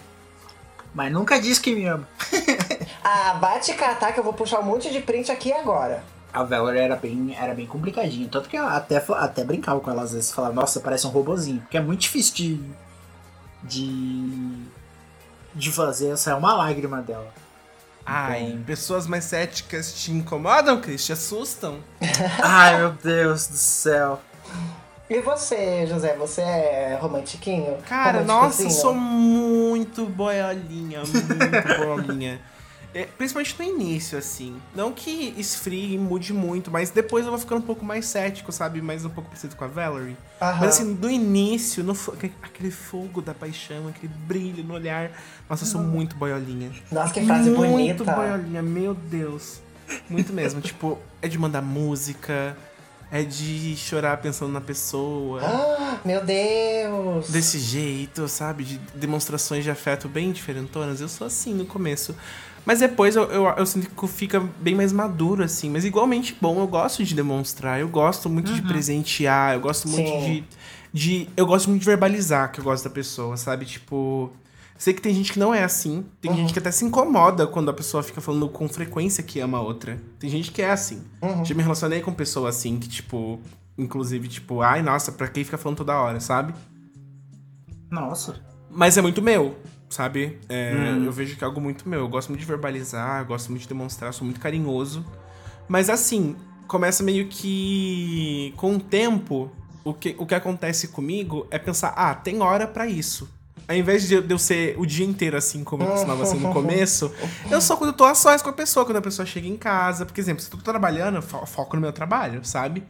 Mas nunca disse que me ama. Ah, bate catar que eu vou puxar um monte de print aqui agora. A Valerie era bem, era bem complicadinha. Tanto que eu até, até brincava com ela às vezes. Falava, nossa, parece um robozinho. Porque é muito difícil de. de. De fazer essa é uma lágrima dela. Ai, Então- pessoas mais céticas te incomodam, Cris? Te assustam? Ai, meu Deus do céu. E você, José, você é romantiquinho? Cara, nossa, eu sou muito boiolinha, muito boiolinha. É, principalmente no início, assim. Não que esfrie e mude muito, mas depois eu vou ficando um pouco mais cético, sabe? Mais um pouco parecido com a Valerie. Aham. Mas assim, no início, no aquele- fogo da paixão, aquele brilho no olhar. Nossa, eu sou muito boiolinha. Nossa, que frase muito bonita. boiolinha, meu Deus. Muito mesmo. tipo, é de mandar música, é de chorar pensando na pessoa. Ah, meu Deus! Desse jeito, sabe? De demonstrações de afeto bem diferentonas. Eu sou assim no começo. Mas depois eu, eu, eu sinto que fica bem mais maduro, assim. Mas igualmente bom, eu gosto de demonstrar. Eu gosto muito de presentear. Eu gosto muito Sim. de, de. Eu gosto muito de verbalizar que eu gosto da pessoa, sabe? Tipo. Sei que tem gente que não é assim. Tem Uhum. gente que até se incomoda quando a pessoa fica falando com frequência que ama a outra. Tem gente que é assim. Uhum. Já me relacionei com pessoas assim que, tipo. Inclusive, tipo, ai, nossa, pra quem fica falando toda hora, sabe? Nossa. Mas é muito meu, sabe? É, Hum. Eu vejo que é algo muito meu. Eu gosto muito de verbalizar, gosto muito de demonstrar, sou muito carinhoso. Mas assim, começa meio que. Com o tempo, o que, o que acontece comigo é pensar, ah, tem hora pra isso. Ao invés de eu ser o dia inteiro assim, como eu costumava ser no começo, eu sou quando eu tô a sós com a pessoa, quando a pessoa chega em casa. Porque, exemplo, se eu tô trabalhando, eu fo- foco no meu trabalho, sabe?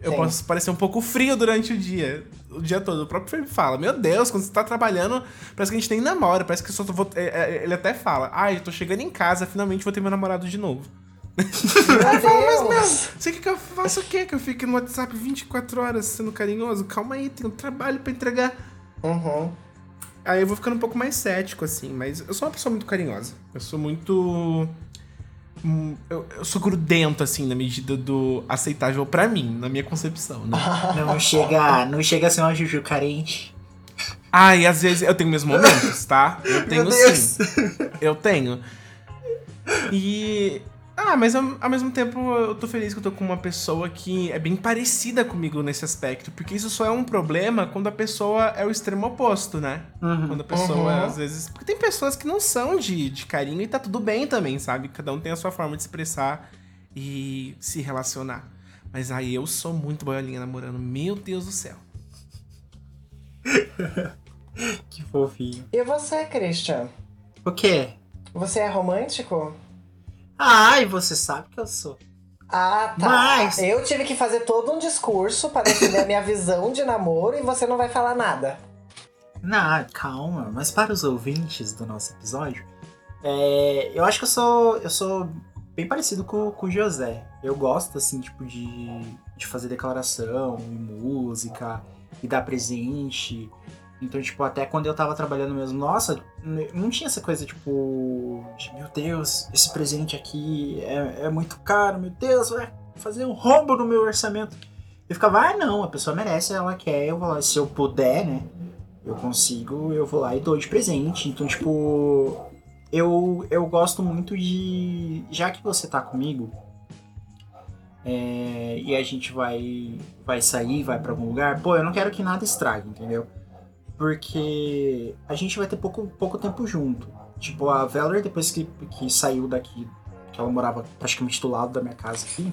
Eu Sim. posso parecer um pouco frio durante o dia, o dia todo. O próprio Felipe fala: Meu Deus, quando você tá trabalhando, parece que a gente nem namora. Parece que eu só vou. é, é, Ele até fala: Ai, eu tô chegando em casa, finalmente vou ter meu namorado de novo. Meu Deus! Você quer que eu faça o quê? Que eu fique no WhatsApp 24 horas sendo carinhoso? Calma aí, tem um trabalho pra entregar. Uhum. Aí eu vou ficando um pouco mais cético, assim, mas eu sou uma pessoa muito carinhosa. Eu sou muito. hum, Eu, eu sou grudento, assim, na medida do aceitável pra mim, na minha concepção, né? Não chega, não chega a ser uma Juju carente. Ah, e às vezes eu tenho meus momentos, tá? Eu tenho sim. Eu tenho. E. Ah, mas ao, ao mesmo tempo eu tô feliz que eu tô com uma pessoa que é bem parecida comigo nesse aspecto. Porque isso só é um problema quando a pessoa é o extremo oposto, né? Uhum. Quando a pessoa, Uhum. às vezes. Porque tem pessoas que não são de, de carinho e tá tudo bem também, sabe? Cada um tem a sua forma de expressar e se relacionar. Mas aí eu sou muito boiolinha namorando. Meu Deus do céu. Que fofinho. E você, Christian? O quê? Você é romântico? Ai, você sabe que eu sou. Ah, tá. Mas- Eu tive que fazer todo um discurso pra defender a minha visão de namoro e você não vai falar nada. Não, calma. Mas para os ouvintes do nosso episódio, é, eu acho que eu sou, eu sou bem parecido com, com o José. Eu gosto, assim, tipo, de, de fazer declaração e música e dar presente. Então, tipo, até quando eu tava trabalhando mesmo, nossa, não tinha essa coisa, tipo, de, meu Deus, esse presente aqui é, é muito caro, meu Deus, vai fazer um rombo no meu orçamento. Eu ficava, ah, não, a pessoa merece, ela quer, eu vou lá, se eu puder, né? eu consigo, eu vou lá e dou de presente. Então, tipo, eu, eu gosto muito de. Já que você tá comigo é, e a gente vai, vai sair, vai pra algum lugar, pô, eu não quero que nada estrague, entendeu? Porque a gente vai ter pouco, pouco tempo junto. Tipo, a Valor, depois que, que saiu daqui, que ela morava praticamente do lado da minha casa aqui,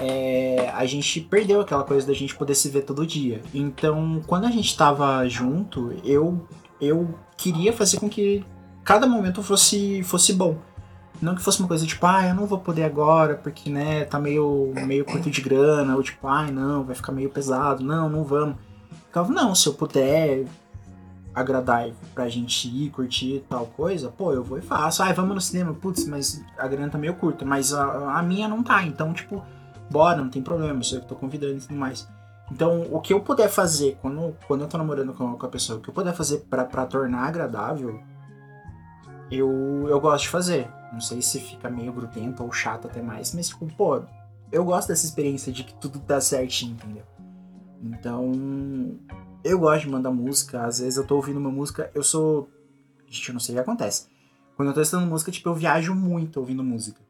é, a gente perdeu aquela coisa da gente poder se ver todo dia. Então, quando a gente tava junto, eu, eu queria fazer com que cada momento fosse, fosse bom. Não que fosse uma coisa tipo, ah, eu não vou poder agora porque, né, tá meio, meio curto de grana, ou tipo, ai, não, vai ficar meio pesado, não, não vamos. Ficava, não, se eu puder agradar pra gente ir, curtir tal coisa, pô, eu vou e faço. Ai, vamos no cinema, putz, mas a grana tá meio curta, mas a, a minha não tá, então, tipo, bora, não tem problema, eu que tô convidando e tudo mais. Então, o que eu puder fazer quando, quando eu tô namorando com, com a pessoa, o que eu puder fazer pra tornar agradável, eu, eu gosto de fazer. Não sei se fica meio grudento ou chato até mais, mas, tipo, pô, eu gosto dessa experiência de que tudo dá certinho, entendeu? Então, eu gosto de mandar música. Às vezes eu tô ouvindo uma música, eu sou. Gente, eu não sei o que acontece. Quando eu tô estudando música, tipo, eu viajo muito ouvindo música.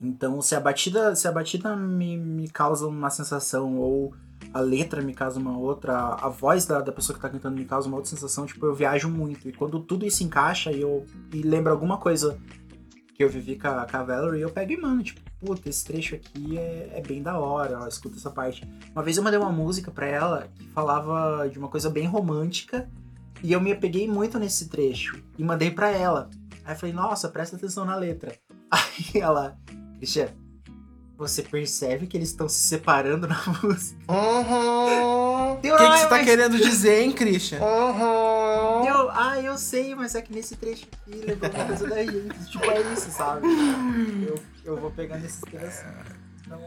Então, se a batida, se a batida me, me causa uma sensação, ou a letra me causa uma outra, a voz da, da pessoa que tá cantando me causa uma outra sensação, tipo, eu viajo muito. E quando tudo isso encaixa e eu e lembra alguma coisa que eu vivi com a, com a Valerie, eu pego e mando, tipo, puta, esse trecho aqui é, é bem da hora, ó, escuta essa parte. Uma vez eu mandei uma música pra ela que falava de uma coisa bem romântica, e eu me apeguei muito nesse trecho, e mandei pra ela. Aí eu falei, nossa, presta atenção na letra. Aí ela, Christian, você percebe que eles estão se separando na música? Uhum. O que, que você tá querendo dizer, hein, Christian? Uhum. Eu, ah, eu sei, mas é que nesse trecho aqui lembrou uma coisa da gente. Tipo, é isso, sabe? Eu, eu vou pegando esses pedacinhos. Então,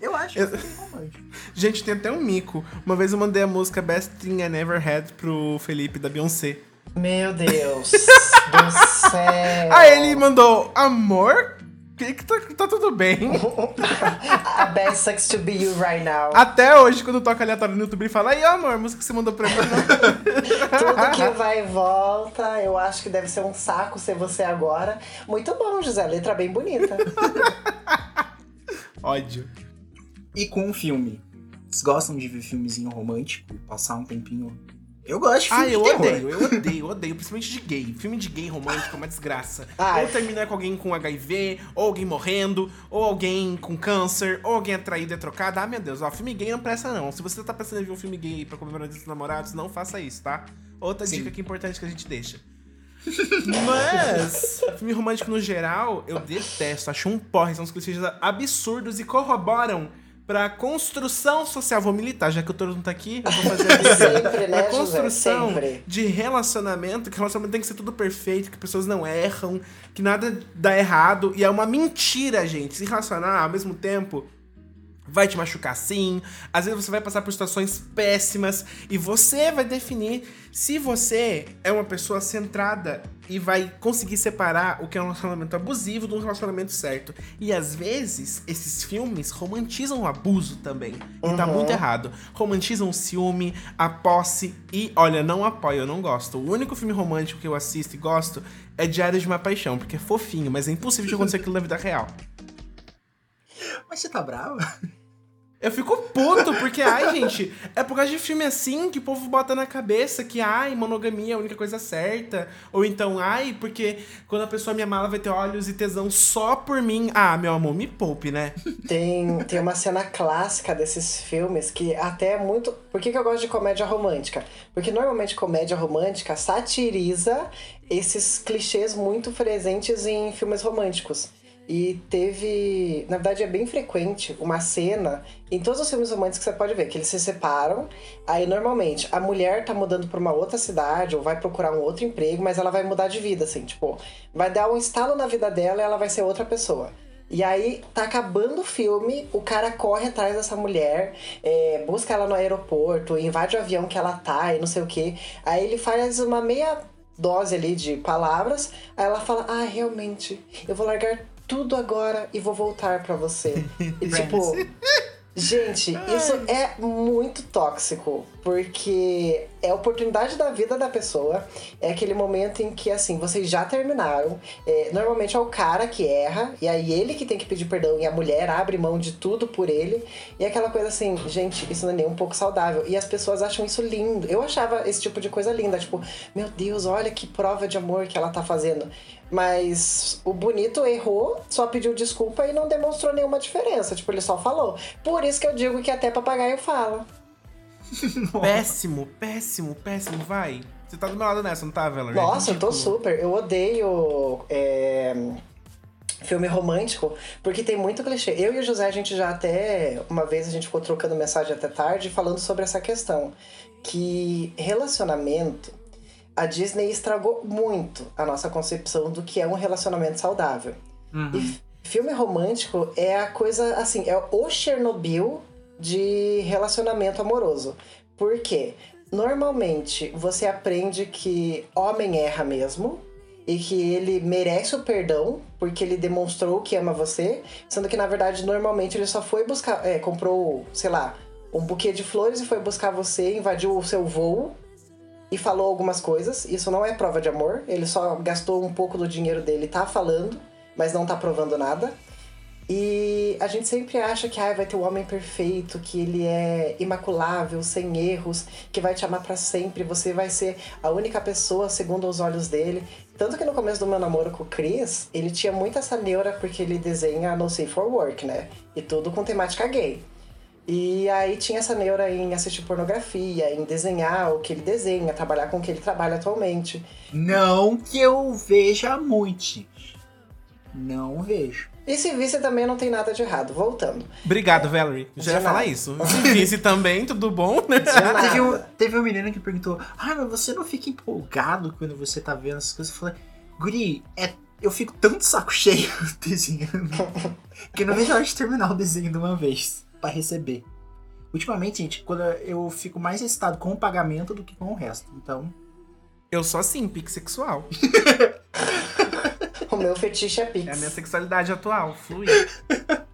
eu acho que é bem romântico. Gente, tem até um mico. Uma vez eu mandei a música Best Thing I Never Had pro Felipe da Beyoncé. Meu Deus do céu. Aí ele mandou, amor? Que que tá, tá tudo bem. A best sucks to be you right now. Até hoje, quando toca aleatório no YouTube, ele fala, aí, ó, amor, a música que você mandou pra mim. Tudo que vai e volta, eu acho que deve ser um saco ser você agora. Muito bom, José. Letra bem bonita. Ódio. E com um filme. Vocês gostam de ver filmezinho romântico? Passar um tempinho Eu gosto de filme Ah, eu odeio, eu odeio, odeio. Principalmente de gay. Filme de gay romântico é uma desgraça. Ai. Ou termina com alguém com HIV, ou alguém morrendo, ou alguém com câncer, ou alguém atraído e trocado. Ah, meu Deus, ó, filme gay não presta não. Se você tá pensando em ver um filme gay pra comemorar dos namorados, não faça isso, tá? Outra Sim. dica que é importante que a gente deixa. Mas, filme romântico no geral, eu detesto. Acho um porre. São os clichês absurdos e corroboram pra construção social. Vou militar, já que o Toro não tá aqui, eu vou fazer a. Sempre, né, José? construção de relacionamento, que relacionamento tem que ser tudo perfeito, que pessoas não erram, que nada dá errado. E é uma mentira, gente. Se relacionar ao mesmo tempo vai te machucar sim. Às vezes você vai passar por situações péssimas e você vai definir se você é uma pessoa centrada e vai conseguir separar o que é um relacionamento abusivo de um relacionamento certo. E às vezes esses filmes romantizam o abuso também. E tá Uhum. muito errado. Romantizam o ciúme, a posse e, olha, não apoio, eu não gosto. O único filme romântico que eu assisto e gosto é Diário de uma Paixão, porque é fofinho, mas é impossível de acontecer aquilo na vida real. Mas você tá bravo? Eu fico puto, porque, ai, gente, é por causa de filme assim que o povo bota na cabeça que, ai, monogamia é a única coisa certa. Ou então, ai, porque quando a pessoa me amar, ela vai ter olhos e tesão só por mim. Ah, meu amor, me poupe, né? Tem, tem uma cena clássica desses filmes que até é muito. Por que, que eu gosto de comédia romântica? Porque normalmente comédia romântica satiriza esses clichês muito presentes em filmes românticos. E teve. Na verdade, é bem frequente uma cena em todos os filmes românticos que você pode ver, que eles se separam. Aí, normalmente, a mulher tá mudando pra uma outra cidade ou vai procurar um outro emprego, mas ela vai mudar de vida, assim, tipo, vai dar um estalo na vida dela e ela vai ser outra pessoa. E aí, tá acabando o filme, o cara corre atrás dessa mulher, é, busca ela no aeroporto, invade o avião que ela tá e não sei o que. Aí ele faz uma meia dose ali de palavras, aí ela fala: Ah, realmente, eu vou largar tudo agora e vou voltar pra você. E tipo. Gente, isso é muito tóxico, porque é a oportunidade da vida da pessoa, é aquele momento em que, assim, vocês já terminaram, é, normalmente é o cara que erra, e aí ele que tem que pedir perdão, e a mulher abre mão de tudo por ele, e é aquela coisa assim, gente, isso não é nem um pouco saudável, e as pessoas acham isso lindo. Eu achava esse tipo de coisa linda, tipo, meu Deus, olha que prova de amor que ela tá fazendo. Mas o bonito errou, só pediu desculpa e não demonstrou nenhuma diferença. Tipo, ele só falou. Por isso que eu digo que até papagaio fala. Péssimo, péssimo, péssimo, vai. Você tá do meu lado nessa, não tá, Valerie? Nossa, eu tô Ridículo. super. Eu odeio é, filme romântico, porque tem muito clichê. Eu e o José, a gente já até. Uma vez a gente ficou trocando mensagem até tarde falando sobre essa questão. Que relacionamento. A Disney estragou muito a nossa concepção do que é um relacionamento saudável. Uhum. E filme romântico é a coisa assim, é o Chernobyl de relacionamento amoroso. Por quê? Normalmente você aprende que homem erra mesmo e que ele merece o perdão porque ele demonstrou que ama você, sendo que na verdade normalmente ele só foi buscar, é, comprou, sei lá, um buquê de flores e foi buscar você, invadiu o seu voo e falou algumas coisas. Isso não é prova de amor. Ele só gastou um pouco do dinheiro dele, tá falando, mas não tá provando nada. E a gente sempre acha que ah, vai ter o homem perfeito, que ele é imaculável, sem erros, que vai te amar pra sempre, você vai ser a única pessoa segundo os olhos dele. Tanto que no começo do meu namoro com o Chris, ele tinha muito essa neura porque ele desenha no Safe for Work, né? E tudo com temática gay. E aí tinha essa neura em assistir pornografia, em desenhar o que ele desenha, trabalhar com o que ele trabalha atualmente. Não que eu veja muito. Não vejo. E se visse também não tem nada de errado. Voltando. Obrigado, Valerie. Já ia De falar nada. isso. Se visse também, tudo bom, né? De nada. Teve um, teve um menino que perguntou: Ah, mas você não fica empolgado quando você tá vendo essas coisas? Eu falei: Guri, é, eu fico tão de saco cheio desenhando que eu não vejo a hora de terminar o desenho de uma vez pra receber. Ultimamente, gente, quando eu fico mais excitado com o pagamento do que com o resto. Então, Eu sou assim, pix sexual. O meu fetiche é Pix. É a minha sexualidade atual, flui.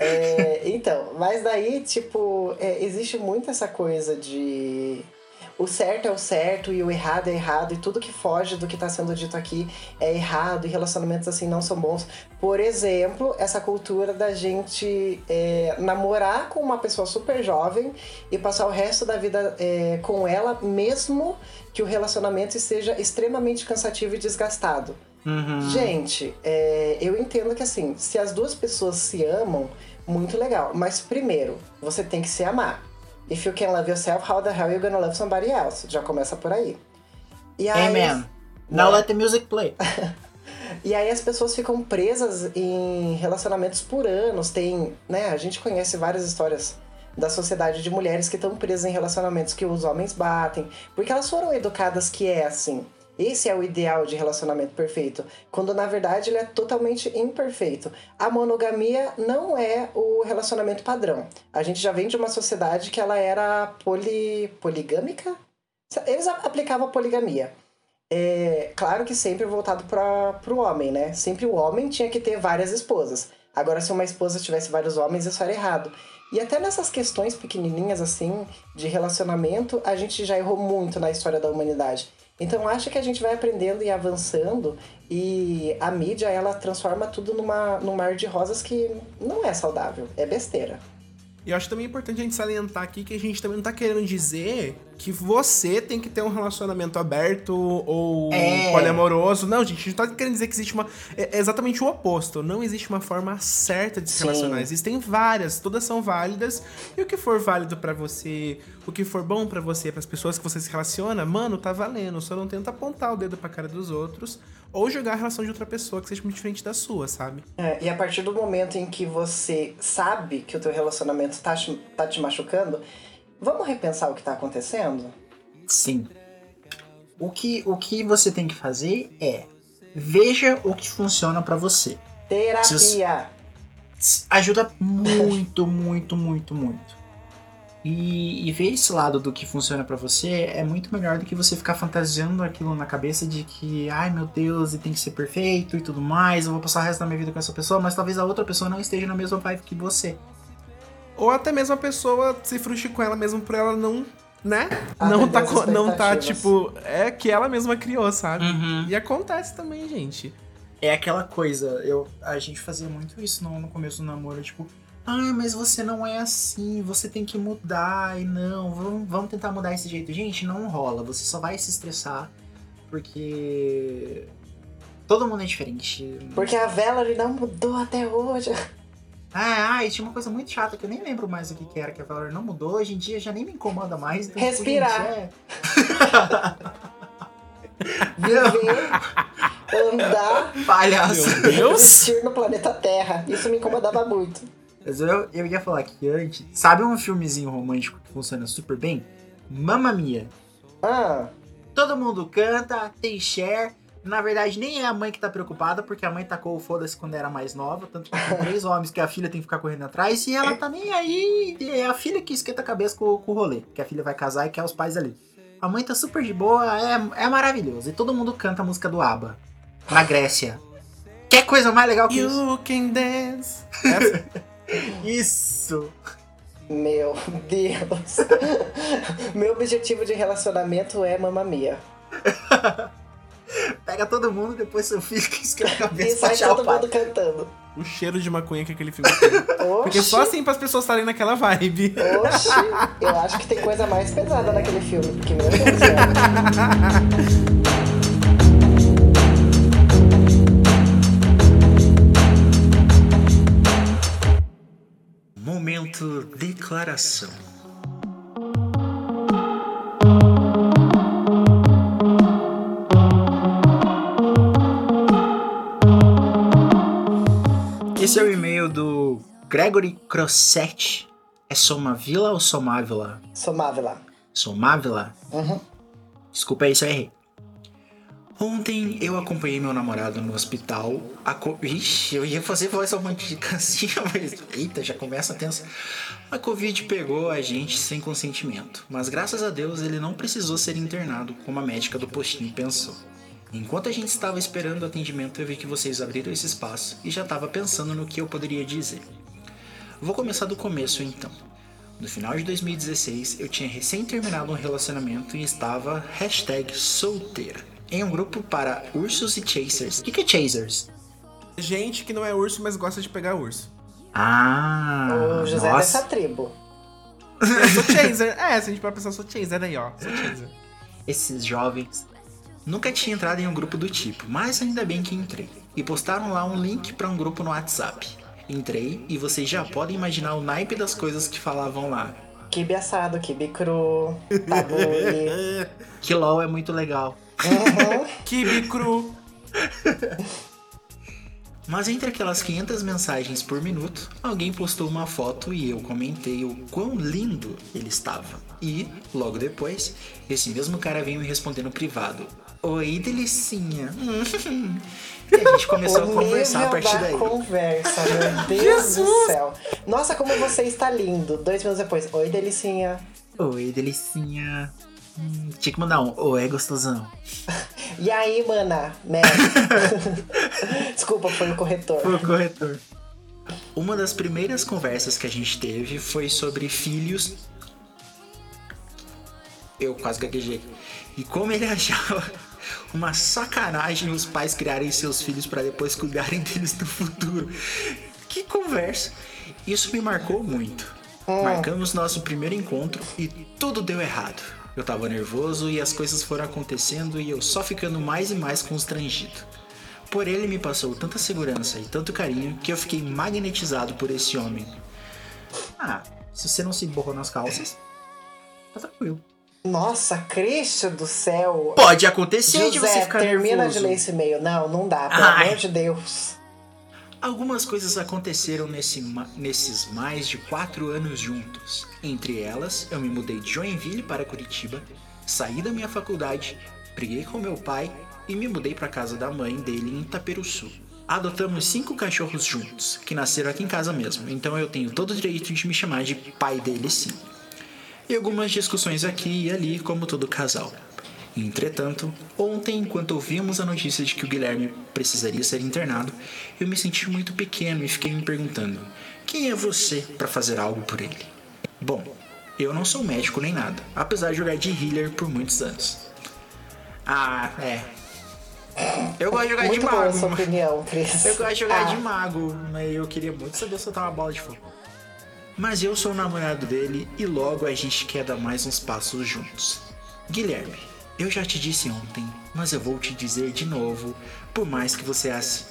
É, então, mas daí, tipo, é, existe muito essa coisa de. O certo é o certo e o errado é errado, e tudo que foge do que está sendo dito aqui é errado, e relacionamentos assim não são bons. Por exemplo, essa cultura da gente é, namorar com uma pessoa super jovem e passar o resto da vida é, com ela, mesmo que o relacionamento esteja extremamente cansativo e desgastado. Uhum. Gente, é, eu entendo que assim, se as duas pessoas se amam, muito legal. Mas primeiro, você tem que se amar. If you can love yourself, how the hell you gonna love somebody else? Já começa por aí. E aí, Amen. Now let the music play. E aí as pessoas ficam presas em relacionamentos por anos. Tem, né? A gente conhece várias histórias da sociedade de mulheres que estão presas em relacionamentos que os homens batem, porque elas foram educadas que é assim. Esse é o ideal de relacionamento perfeito, quando na verdade ele é totalmente imperfeito. A monogamia não é o relacionamento padrão. A gente já vem de uma sociedade que ela era poli... poligâmica? Eles aplicavam a poligamia. É, claro que sempre voltado para o homem, né? Sempre o homem tinha que ter várias esposas. Agora, se uma esposa tivesse vários homens, isso era errado. E até nessas questões pequenininhas assim de relacionamento, a gente já errou muito na história da humanidade. Então acho que a gente vai aprendendo e avançando e a mídia ela transforma tudo numa, num mar de rosas que não é saudável, é besteira. E eu acho também importante a gente salientar aqui que a gente também não tá querendo dizer que você tem que ter um relacionamento aberto ou É. poliamoroso. Não, gente, a gente tá querendo dizer que existe uma. É é exatamente o oposto. Não existe uma forma certa de se Sim. relacionar. Existem várias, todas são válidas. E o que for válido pra você, o que for bom pra você, pras pessoas que você se relaciona, mano, tá valendo. Só não tenta apontar o dedo pra cara dos outros ou jogar a relação de outra pessoa que seja muito diferente da sua, sabe? É, e a partir do momento em que você sabe que o teu relacionamento tá, tá te machucando, vamos repensar o que tá acontecendo? Sim. O que, o que você tem que fazer é veja o que funciona pra você. Terapia! Ajuda muito, muito, muito, muito. E, e ver esse lado do que funciona pra você é muito melhor do que você ficar fantasiando aquilo na cabeça de que, ai meu Deus, e tem que ser perfeito e tudo mais, eu vou passar o resto da minha vida com essa pessoa, mas talvez a outra pessoa não esteja na mesma vibe que você. Ou até mesmo a pessoa se frustre com ela mesmo por ela não, né? Não tá, as co- não tá, tipo, é que ela mesma criou, sabe? Uhum. E acontece também, gente. É aquela coisa, eu, a gente fazia muito isso no, no começo do namoro, tipo, ah, mas você não é assim, você tem que mudar, e não, vamos, vamos tentar mudar esse jeito. Gente, não rola, você só vai se estressar, porque todo mundo é diferente. Porque a Valerie não mudou até hoje. Ah, ah, e tinha uma coisa muito chata que eu nem lembro mais o que, que era, que a Valor não mudou, hoje em dia já nem me incomoda mais. Então, tipo, Respirar. gente, é- Viver, andar, Palhaço. Meu Deus! existir no planeta Terra. Isso me incomodava muito. Mas eu, eu ia falar que antes. Sabe um filmezinho romântico que funciona super bem? Mamma Mia. Ah, Todo mundo canta, tem share. Na verdade, nem é a mãe que tá preocupada, porque a mãe tacou o foda-se quando era mais nova. Tanto que tem três homens que a filha tem que ficar correndo atrás. E ela tá nem aí. É a filha que esquenta a cabeça com, com o rolê. Que a filha vai casar e quer os pais ali. A mãe tá super de boa, é, é maravilhoso. E todo mundo canta a música do ABBA. Na Grécia. Quer coisa mais legal que isso? You can dance. Isso! meu Deus. Meu objetivo de relacionamento é mamamia. Pega todo mundo, depois seu filho que esquenta a E cabeça pra sai todo pai. mundo cantando. o cheiro de maconha que aquele filme tem. Porque só assim pras pessoas estarem naquela vibe. oxi. Eu acho que tem coisa mais pesada naquele filme. Porque, meu Deus do céu. Momento declaração. Esse é o e-mail do Gregory Crossetti. É Somavila ou Somávila? Somávila. Somávila? Uhum. Desculpa aí se eu errei. Ontem eu acompanhei meu namorado no hospital. A co... Ixi, eu ia fazer voz romântica assim, mas. Eita, já começa a tensa. A Covid pegou a gente sem consentimento, mas graças a Deus ele não precisou ser internado, como a médica do postinho pensou. Enquanto a gente estava esperando o atendimento, eu vi que vocês abriram esse espaço e já estava pensando no que eu poderia dizer. Vou começar do começo então. No final de 2016, eu tinha recém terminado um relacionamento e estava hashtag solteira. Em um grupo para ursos e chasers. O que, que é chasers? Gente que não é urso, mas gosta de pegar urso. Ah, o José é nossa. dessa tribo. Eu sou chaser. é, se a gente pode pensar, eu sou chaser aí, ó. Sou chaser. Esses jovens. Nunca tinha entrado em um grupo do tipo, mas ainda bem que entrei. E postaram lá um link para um grupo no WhatsApp. Entrei e vocês já podem imaginar o naipe das coisas que falavam lá. Kibe assado, kibe cru, tabule. Que LOL é muito legal. Uhum. Kibe cru. Mas entre aquelas 500 mensagens por minuto, alguém postou uma foto e eu comentei o quão lindo ele estava. E, logo depois, esse mesmo cara veio me responder no privado. Oi, delicinha. e a gente começou a o conversar a partir da daí. conversa, meu Deus do céu. Nossa, como você está lindo. Dois minutos depois. Oi, delicinha. Oi, delicinha. Hum, tinha que mandar um. Oi, gostosão. E aí, mana? Merda. Desculpa, foi o corretor. Foi o corretor. Uma das primeiras conversas que a gente teve foi sobre filhos. Eu quase gaguejei. E como ele achava uma sacanagem os pais criarem seus filhos para depois cuidarem deles no futuro. Que conversa! Isso me marcou muito. Marcamos nosso primeiro encontro e tudo deu errado. Eu tava nervoso e as coisas foram acontecendo e eu só ficando mais e mais constrangido. Por ele me passou tanta segurança e tanto carinho que eu fiquei magnetizado por esse homem. Ah, se você não se borrou nas calças, tá tranquilo. Nossa, Cristo do céu. Pode acontecer de você José, ficar termina nervoso. de ler esse e-mail. Não, não dá, pelo Ai. amor de Deus. Algumas coisas aconteceram nesse nesses mais de quatro anos juntos. Entre elas, eu me mudei de Joinville para Curitiba, saí da minha faculdade, briguei com meu pai e me mudei para casa da mãe dele em Itaperuçu. Adotamos cinco cachorros juntos, que nasceram aqui em casa mesmo, então eu tenho todo o direito de me chamar de pai dele sim. E algumas discussões aqui e ali, como todo casal. Entretanto, ontem, enquanto ouvimos a notícia de que o Guilherme precisaria ser internado, eu me senti muito pequeno e fiquei me perguntando: quem é você para fazer algo por ele? Bom, eu não sou médico nem nada, apesar de jogar de healer por muitos anos. Ah, é. Eu gosto de jogar Muito de boa mago. sua mas- opinião, Cris. eu gosto de jogar Ah, de mago, mas eu queria muito saber soltar uma bola de fogo. Mas eu sou o namorado dele e logo a gente quer dar mais uns passos juntos. Guilherme, eu já te disse ontem, mas eu vou te dizer de novo, por mais que você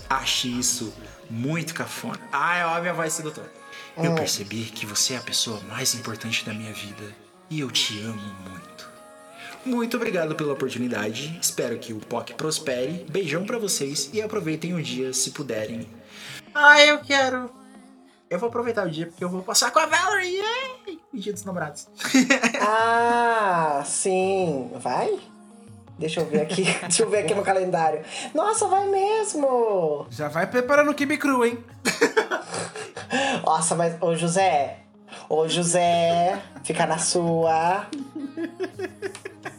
ache- isso muito cafona. Ah, é óbvio a voz sedutora. Eu percebi que você é a pessoa mais importante da minha vida e eu te amo muito. Muito obrigado pela oportunidade. Espero que o POC prospere. Beijão pra vocês e aproveitem o dia se puderem. Ah, eu quero. Eu vou aproveitar o dia porque eu vou passar com a Valerie. Yay! Dia dos namorados. Ah, sim. Vai? Deixa eu ver aqui. Deixa eu ver aqui no calendário. Nossa, vai mesmo! Já vai preparando o kibe cru, hein? Nossa, mas ô José. Ô José, fica na sua.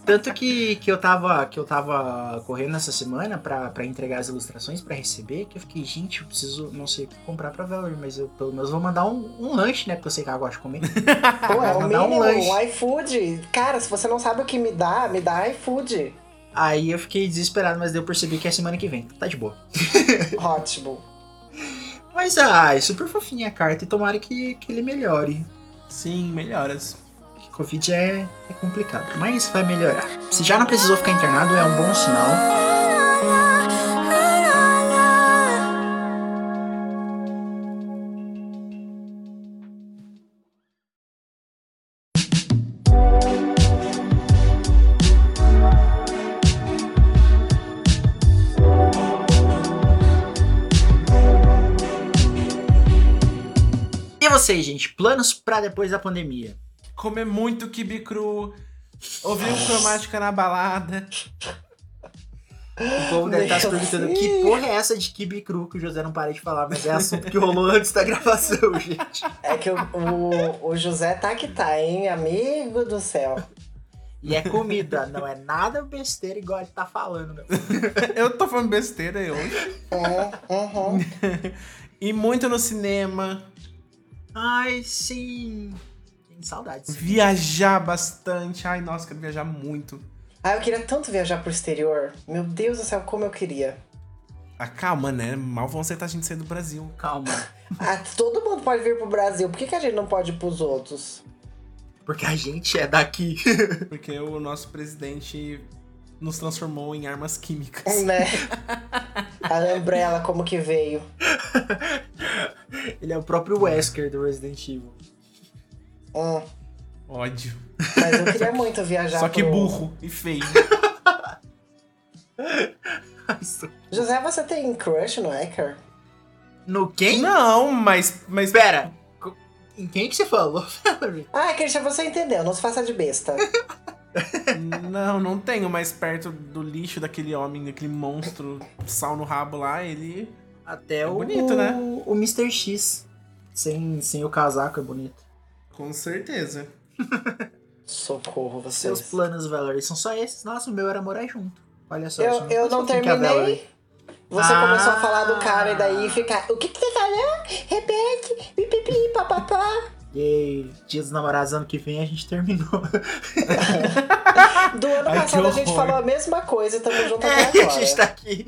Tanto que, que, eu tava, que eu tava correndo essa semana pra, pra entregar as ilustrações pra receber, que eu fiquei, gente, eu preciso, não sei o que comprar pra Valerie, mas eu pelo menos vou mandar um, um lanche, né? Porque eu sei que ela gosta de comer. Pô, é o Mandar um mínimo, lanche. um iFood. Cara, se você não sabe o que me dá, me dá iFood. Aí eu fiquei desesperado, mas daí eu percebi que é semana que vem. Tá de boa. Ótimo. Mas, ai, super fofinha a carta e tomara que, que ele melhore. Sim, melhoras. Covid é, é complicado, mas vai melhorar. Se já não precisou ficar internado, é um bom sinal. E vocês, gente? Planos pra depois da pandemia? Comer muito kibe cru. Ouvir um cromática na balada. O povo deve estar se perguntando que porra é essa de kibe cru que o José não para de falar, mas é assunto que rolou antes da gravação, gente. É que o, o, o José tá que tá, hein? Amigo do céu. E é comida, não é nada besteira igual ele tá falando, meu. Eu tô falando besteira aí hoje. É, uhum. E muito no cinema. Ai, sim. Saudades. Viajar bastante. Ai, nossa, quero viajar muito. Ah, eu queria tanto viajar pro exterior. Meu Deus do céu, como eu queria. Ah, calma, né? Mal vão aceitar a gente sair do Brasil. Calma. Ah, todo mundo pode vir pro Brasil. Por que, que a gente não pode ir pros outros? Porque a gente é daqui. Porque o nosso presidente nos transformou em armas químicas. Né? A Umbrella, como que veio? Ele é o próprio Wesker do Resident Evil. Hum, Ódio. mas eu queria muito viajar Só que pro- burro e feio. José, você tem crush no Ecker? No quem? Não, mas. mas Pera. Em quem que você falou, Valerie? Ah, Christian, você entendeu. Não se faça de besta. Não, não tenho, mas perto do lixo daquele homem, daquele monstro, sal no rabo lá, ele. Até É o, bonito, né? o Mr. X. Sem, sem o casaco é bonito. Com certeza. Socorro, Seus vocês. planos, Valerie, são só esses? Nossa, o meu era morar junto. Olha só. Eu, isso eu não a terminei. Você Ah. começou a falar do cara e daí fica. O que, que você falou? Repete. Pipipi, papapá. Yay, Dia dos Namorados ano que vem a gente terminou. Do ano Ai, passado a gente falou a mesma coisa e tamo junto É, até a agora. gente tá aqui.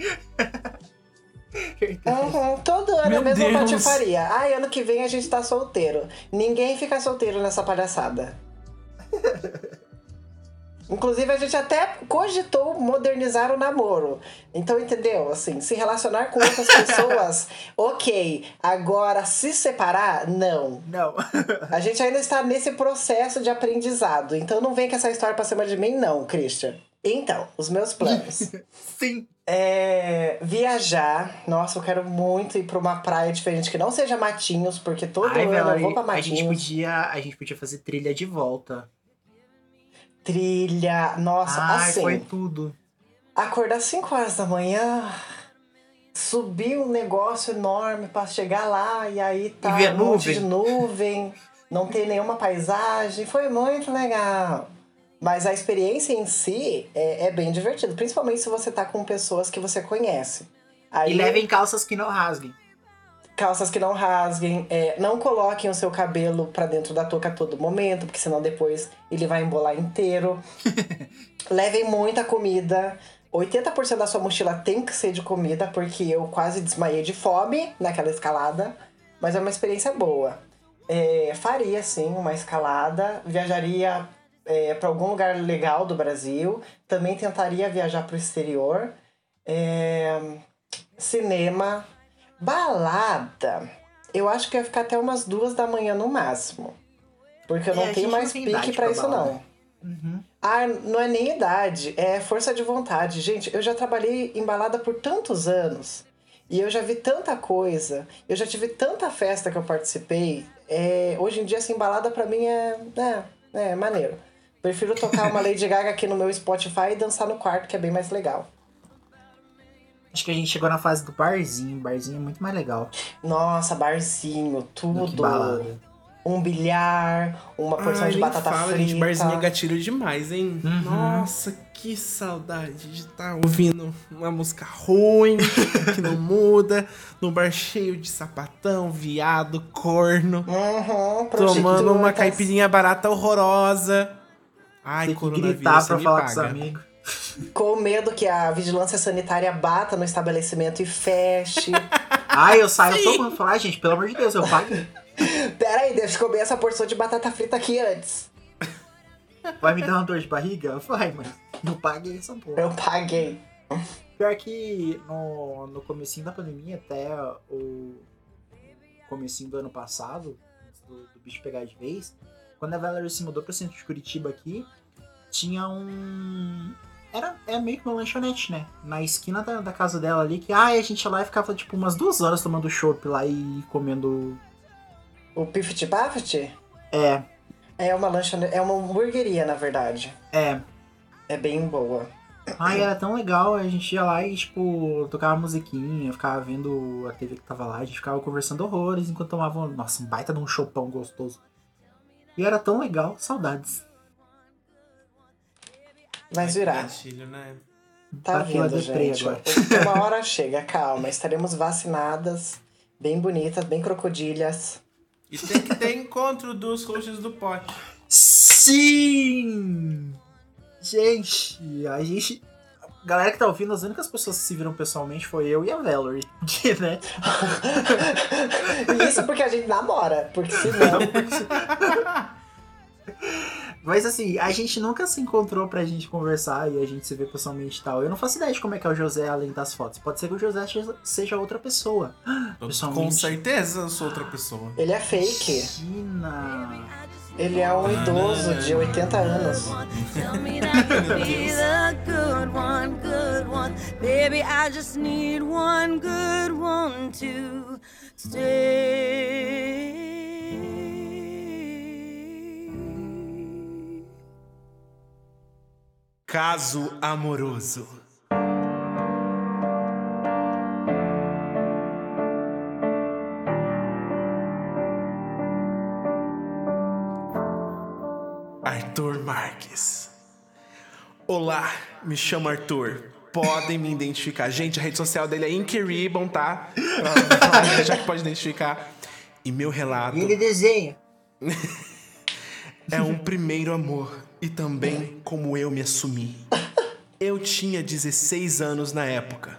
Uhum, todo ano Meu a mesma Deus. patifaria. Ai, ano que vem a gente tá solteiro. Ninguém fica solteiro nessa palhaçada. Inclusive, a gente até cogitou modernizar o namoro. Então, entendeu? Assim, se relacionar com outras pessoas, ok. Agora, se separar, não. Não. A gente ainda está nesse processo de aprendizado. Então, não vem com essa história pra cima de mim, não, Christian. Então, os meus planos. Sim. É, viajar. Nossa, eu quero muito ir pra uma praia diferente que não seja Matinhos, porque todo Ai, ano eu Valerie, vou pra a gente Matinhos. podia, a gente podia fazer trilha de volta. Trilha. Nossa, Ai, assim. foi tudo. Acordar 5 horas da manhã, subir um negócio enorme pra chegar lá e aí tá ver um monte de nuvem, não ter nenhuma paisagem. Foi muito legal. Mas a experiência em si é, é bem divertido, principalmente se você tá com pessoas que você conhece. Aí, E levem calças que não rasguem. calças que não rasguem, é, não coloquem o seu cabelo pra dentro da touca a todo momento, porque senão depois ele vai embolar inteiro. Levem muita comida. 80% da sua mochila tem que ser de comida, porque eu quase desmaiei de fome naquela escalada. Mas é uma experiência boa. É, faria, sim, uma escalada. Viajaria é, para algum lugar legal do Brasil. Também tentaria viajar para o exterior. É, cinema. Balada. Eu acho que ia ficar até umas duas da manhã no máximo. Porque eu É, não a tenho mais não pique pra isso, balada. não. Uhum. Ah, não é nem idade, é força de vontade. Gente, eu já trabalhei em balada por tantos anos. E eu já vi tanta coisa. Eu já tive tanta festa que eu participei. É, hoje em dia, assim, balada pra mim é, é, é maneiro. Prefiro tocar uma Lady Gaga aqui no meu Spotify e dançar no quarto, que é bem mais legal. Acho que a gente chegou na fase do barzinho. Barzinho é muito mais legal Nossa, barzinho, tudo. Um bilhar, uma porção Ai, de batata fala, frita. gente, barzinho é gatilho demais, hein? Uhum. Nossa, que saudade de estar ouvindo uma música ruim, que não muda, num bar cheio de sapatão, viado, corno, Uhum, tomando uma caipirinha barata horrorosa. Ai, Tem que gritar pra falar com os paga. amigos. Com medo que a vigilância sanitária bata no estabelecimento e feche. Ai, eu saio todo mundo falar, gente, pelo amor de Deus, eu paguei. Pera aí, deixa eu comer essa porção de batata frita aqui antes. Vai me dar uma dor de barriga? Vai, mas não paguei essa porra. Eu paguei. Pior que no, no comecinho da pandemia, até o comecinho do ano passado, antes do, do bicho pegar de vez, quando a Valerie se mudou pro centro de Curitiba aqui, tinha um... Era, é meio que uma lanchonete, né? Na esquina da, da casa dela ali, que ai, a gente ia lá e ficava tipo umas duas horas tomando chopp lá e comendo... O Pifit Buffet É, é uma lanchonete, é uma hamburgueria, na verdade. é... É bem boa. Ai, era tão legal, a gente ia lá e, tipo, tocava musiquinha, ficava vendo a TV que tava lá, a gente ficava conversando horrores enquanto tomava, nossa, um baita de um chopão gostoso. E era tão legal, saudades. Vai virar. gatilho, né? Tá Bateu a vindo, gente. agora. Uma hora chega, calma. Estaremos vacinadas, bem bonitas, bem crocodilhas. E tem que ter encontro dos hosts do pote. Sim! Gente, a gente. Galera que tá ouvindo, as únicas pessoas que se viram pessoalmente foi eu e a Valerie. Que, né? Isso porque a gente namora, porque senão. Mas assim, a gente nunca se encontrou pra gente conversar e a gente se ver pessoalmente e tal. Eu não faço ideia de como é que é o José além das fotos. Pode ser que o José seja- outra pessoa. Com Pessoalmente. certeza eu sou outra pessoa. Ele é fake. Imagina. Ele é um idoso de 80 anos. Caso amoroso. Marques. Olá, me chamo Arthur. Podem me identificar. Gente, a rede social dele é Inkeribbon, tá? Pra, já que pode identificar. E meu relato E ele desenha. é um primeiro amor e também como eu me assumi. Eu tinha 16 anos na época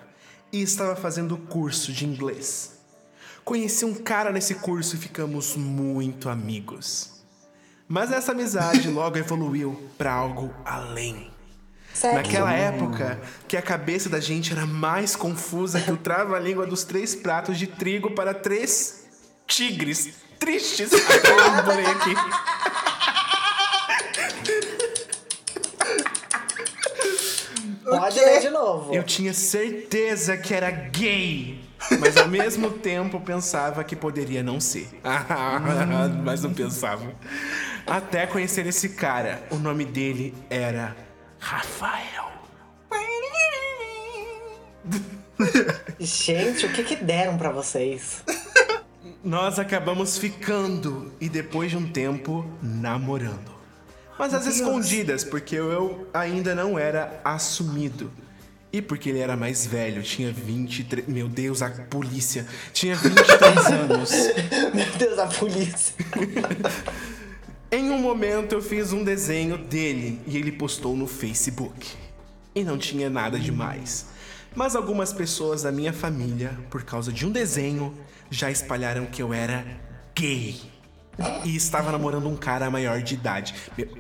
e estava fazendo curso de inglês. Conheci um cara nesse curso e ficamos muito amigos. Mas essa amizade logo evoluiu para algo além. Sexo. Naquela época, que a cabeça da gente era mais confusa que o trava-língua dos três pratos de trigo para três tigres tristes. Aqui. Pode ler de novo. Eu tinha certeza que era gay, mas ao mesmo tempo pensava que poderia não ser. mas não pensava. Até conhecer esse cara, o nome dele era Rafael. Gente, o que que deram pra vocês? Nós acabamos ficando e depois de um tempo namorando. Mas às escondidas, porque eu ainda não era assumido. E porque ele era mais velho, tinha 23. Meu Deus, a polícia. Tinha 23 anos. Meu Deus, a polícia. Em um momento eu fiz um desenho dele e ele postou no Facebook. E não tinha nada demais. Mas algumas pessoas da minha família, por causa de um desenho, já espalharam que eu era gay. E estava namorando um cara maior de idade.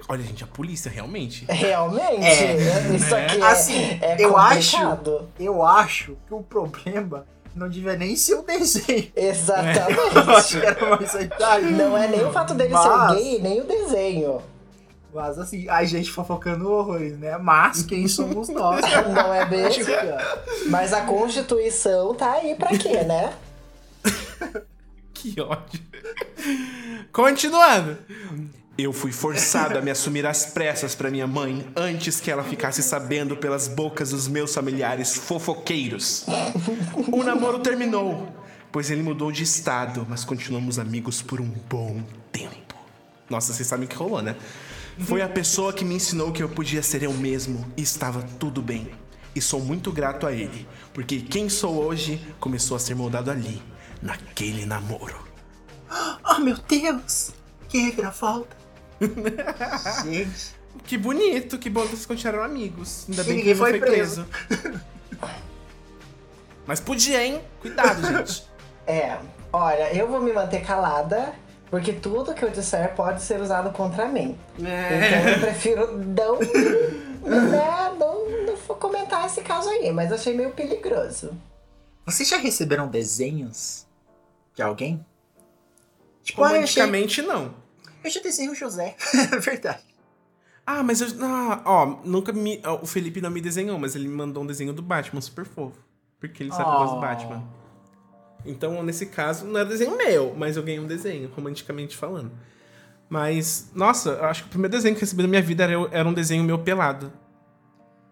Olha, gente, a polícia realmente. Realmente, É. isso aqui é, Assim, é eu acho, complicado. eu acho que o problema não devia nem ser o desenho. Exatamente. era mais idade. Não é nem o fato dele Mas- ser gay, nem o desenho. Mas assim, a gente fofocando horrores, né? Mas quem somos nós? Não é? Critica. Mas a Constituição tá aí pra quê, né? Que ódio. Continuando. Eu fui forçado a me assumir às pressas para minha mãe antes que ela ficasse sabendo pelas bocas dos meus familiares fofoqueiros. O namoro terminou, pois ele mudou de estado, mas continuamos amigos por um bom tempo. Nossa, vocês sabem o que rolou, né? Foi a pessoa que me ensinou que eu podia ser eu mesmo e estava tudo bem. E sou muito grato a ele, porque quem sou hoje começou a ser moldado ali, naquele namoro. Oh, meu Deus! Que reviravolta! Gente, Que bonito, que bom que vocês continuaram amigos. Ainda E bem que ninguém ele foi foi preso. Mas podia, hein? Cuidado, gente. É, olha, eu vou me manter calada, porque tudo que eu disser pode ser usado contra mim. Então eu prefiro não, né, não, não comentar esse caso aí, mas achei meio perigoso. vocês já receberam desenhos de alguém? Tipo, eu, achei, Romanticamente, não. Eu já desenho o José. É verdade. Ah, mas eu. Ah, ó, nunca me. ó, O Felipe não me desenhou, mas ele me mandou um desenho do Batman super fofo. Porque ele sabe que eu gosto do Oh. Batman. Então, nesse caso, não era desenho meu, mas eu ganhei um desenho, romanticamente falando. Mas, nossa, eu acho que o primeiro desenho que eu recebi na minha vida era, era um desenho meu pelado.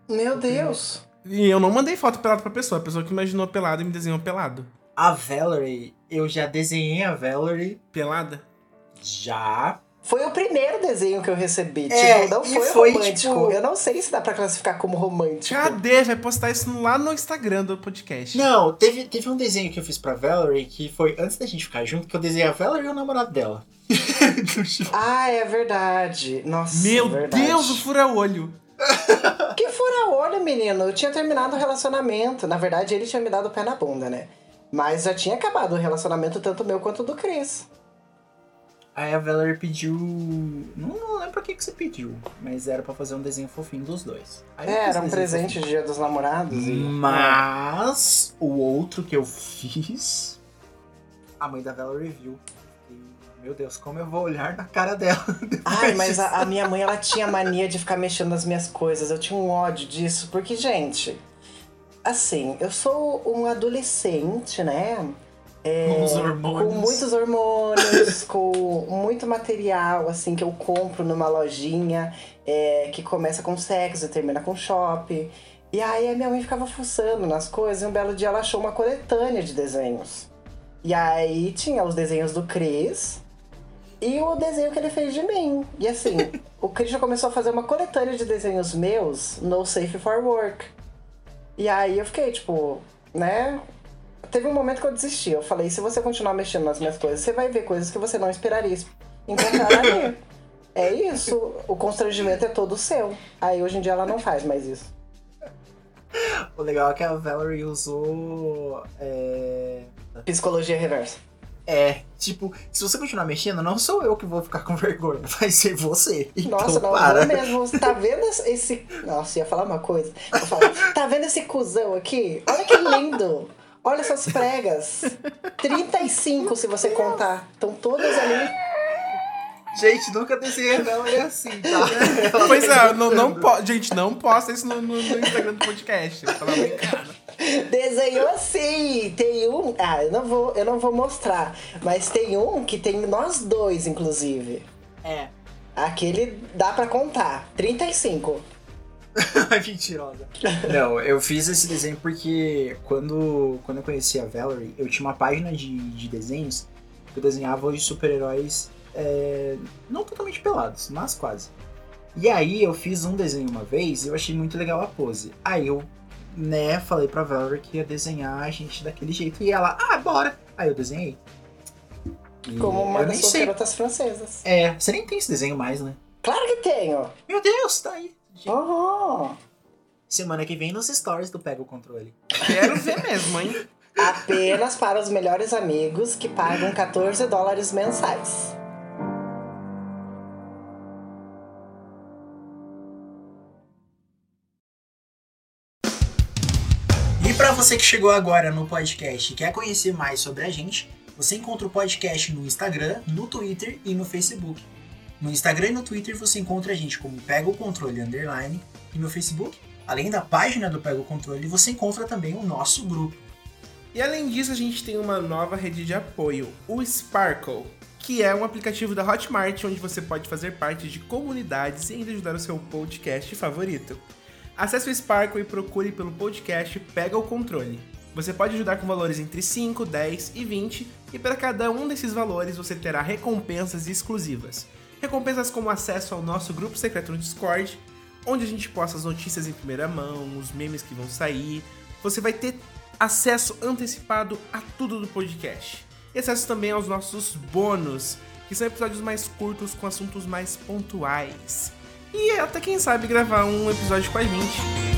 Meu Deus! E eu não mandei foto pelado pra pessoa, a pessoa que imaginou pelado e me desenhou pelado. A Valerie, eu já desenhei a Valerie Pelada? Já. Foi o primeiro desenho que eu recebi. É, tipo, não foi, foi, romântico. tipo- Eu não sei se dá pra classificar como romântico. Cadê? Vai postar isso lá no Instagram do podcast. Não, teve, teve um desenho que eu fiz pra Valerie que foi antes da gente ficar junto, que eu desenhei a Valerie e o namorado dela. Ah, é verdade. Nossa, Meu é verdade. Deus, o fura-olho. Que fura-olho, menino. Eu tinha terminado o relacionamento. Na verdade, ele tinha me dado o pé na bunda, né? Mas já tinha acabado o relacionamento, tanto meu quanto do Chris. Aí a Valerie pediu. Não, não lembro o que, que você pediu, mas era pra fazer um desenho fofinho dos dois. Aí É, era um presente fofinho. de dia dos namorados. E... Mas o outro que eu fiz, a mãe da Valerie viu. E, meu Deus, como eu vou olhar na cara dela. Ai, mas a, a minha mãe, ela tinha mania de ficar mexendo nas minhas coisas. Eu tinha um ódio disso, porque, gente, assim, eu sou um adolescente, né? É, Com os hormônios. Com muitos hormônios, com muito material, assim, que eu compro numa lojinha é, que começa com sexo e termina com shopping. E aí a minha mãe ficava fuçando nas coisas e um belo dia ela achou uma coletânea de desenhos. E aí tinha os desenhos do Chris e o desenho que ele fez de mim. E assim, o Chris já começou a fazer uma coletânea de desenhos meus no Safe for Work. E aí eu fiquei, tipo, né? Teve um momento que eu desisti. Eu falei, se você continuar mexendo nas minhas coisas, você vai ver coisas que você não esperaria encontrar ali. É isso. O constrangimento é todo seu. Aí hoje em dia ela não faz mais isso. O legal é que a Valerie usou. É. Psicologia reversa. É, tipo, se você continuar mexendo, não sou eu que vou ficar com vergonha, vai ser você. Então, Nossa, não, para. mesmo. Tá vendo esse. Nossa, ia falar uma coisa. Eu falo, tá vendo esse cuzão aqui? Olha que lindo! Olha essas pregas. 35 se você contar. Estão todas ali. Gente, nunca desenhei a Valerie assim, tá? Pois é, não, não po- gente, não posta isso no, no- no Instagram do podcast. Eu tava brincando. Desenhou assim. Tem um. Ah, eu não vou, eu não vou mostrar. Mas tem um que tem nós dois, inclusive. É. Aquele dá pra contar. 35. Mentirosa. Não, eu fiz esse desenho porque quando, quando eu conheci a Valerie, eu tinha uma página de, de desenhos que eu desenhava os super-heróis é, não totalmente pelados, mas quase. E aí eu fiz um desenho uma vez e eu achei muito legal a pose. Aí eu, né, falei pra Valerie que ia desenhar a gente daquele jeito. E ela, ah, bora! Aí eu desenhei. E Como uma das suas garotas francesas. É, você nem tem esse desenho mais, né? Claro que tenho. Meu Deus, tá aí. Uhum. Semana que vem nos stories do Pega o Controle. Quero ver mesmo, hein? Apenas para os melhores amigos que pagam 14 dólares mensais. E para você que chegou agora no podcast e quer conhecer mais sobre a gente, você encontra o podcast no Instagram, no Twitter e no Facebook. No Instagram e no Twitter você encontra a gente como Pega o Controle Underline e no Facebook, além da página do Pega o Controle, você encontra também o nosso grupo. E além disso, a gente tem uma nova rede de apoio, o Sparkle, que é um aplicativo da Hotmart onde você pode fazer parte de comunidades e ainda ajudar o seu podcast favorito. Acesse o Sparkle e procure pelo podcast Pega o Controle. Você pode ajudar com valores entre 5, 10 e 20, e para cada um desses valores você terá recompensas exclusivas. Recompensas como acesso ao nosso grupo secreto no Discord, onde a gente posta as notícias em primeira mão, os memes que vão sair. Você vai ter acesso antecipado a tudo do podcast. E acesso também aos nossos bônus, que são episódios mais curtos com assuntos mais pontuais. E até quem sabe gravar um episódio com a gente.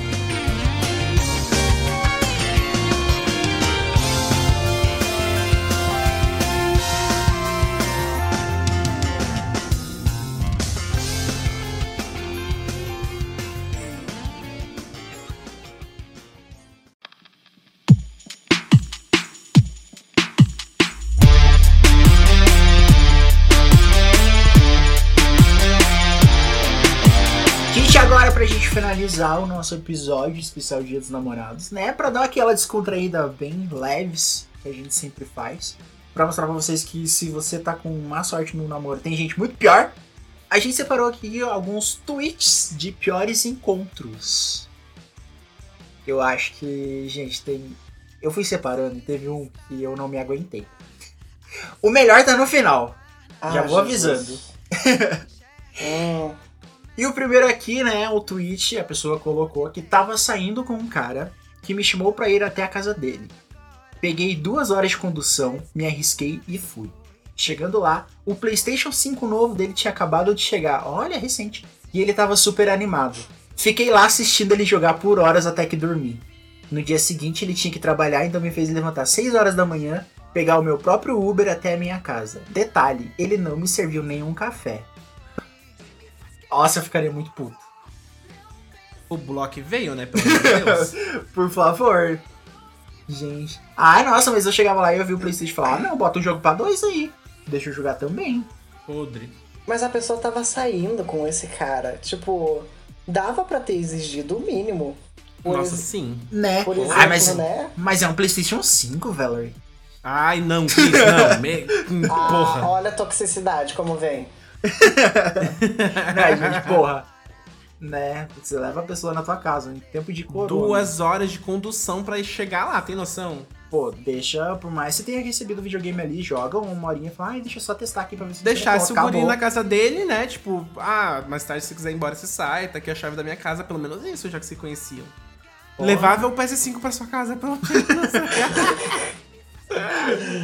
Finalizar o nosso episódio especial Dia dos Namorados, né? Pra dar aquela descontraída bem leves que a gente sempre faz. Pra mostrar pra vocês que se você tá com má sorte no namoro, tem gente muito pior. A gente separou aqui alguns tweets de piores encontros. Eu acho que, gente, tem. Eu fui separando e teve um que eu não me aguentei. O melhor tá no final. Já Ah, vou Jesus. avisando. Hum, E o primeiro aqui, né, o tweet, a pessoa colocou que tava saindo com um cara que me chamou pra ir até a casa dele. Peguei duas horas de condução, me arrisquei e fui. Chegando lá, o PlayStation 5 novo dele tinha acabado de chegar, olha, recente, e ele tava super animado. Fiquei lá assistindo ele jogar por horas até que dormi. No dia seguinte ele tinha que trabalhar, então me fez levantar 6 horas da manhã, pegar o meu próprio Uber até a minha casa. Detalhe, ele não me serviu nenhum café. Nossa, eu ficaria muito puto. O Block veio, né? Pelo amor de Deus. Por favor. Gente. Ai, nossa, mas eu chegava lá e eu vi o Playstation falava, ah, não, bota um jogo pra dois aí. Deixa eu jogar também. Podre. mas a pessoa tava saindo com esse cara. Tipo, dava pra ter exigido o mínimo. Por, Nossa, ex- sim. Né? por exemplo, Ai, mas, né? mas é um Playstation 5, Valerie. Ai, não, Cris, não. Me... Ah, Porra. olha a toxicidade como vem. Ai, gente, porra. Né? Você leva a pessoa na tua casa, em tempo de corona. Duas horas de condução pra ir chegar lá, tem noção? Pô, deixa, por mais que você tenha recebido o videogame ali, joga uma horinha e fala, ai, deixa eu só testar aqui pra ver se Deixasse o guri na casa dele, né? Tipo, ah, mais tarde se você quiser ir embora, você sai, tá aqui a chave da minha casa, pelo menos isso, já que se conheciam. Porra. Levava o PS5 pra sua casa, pelo menos.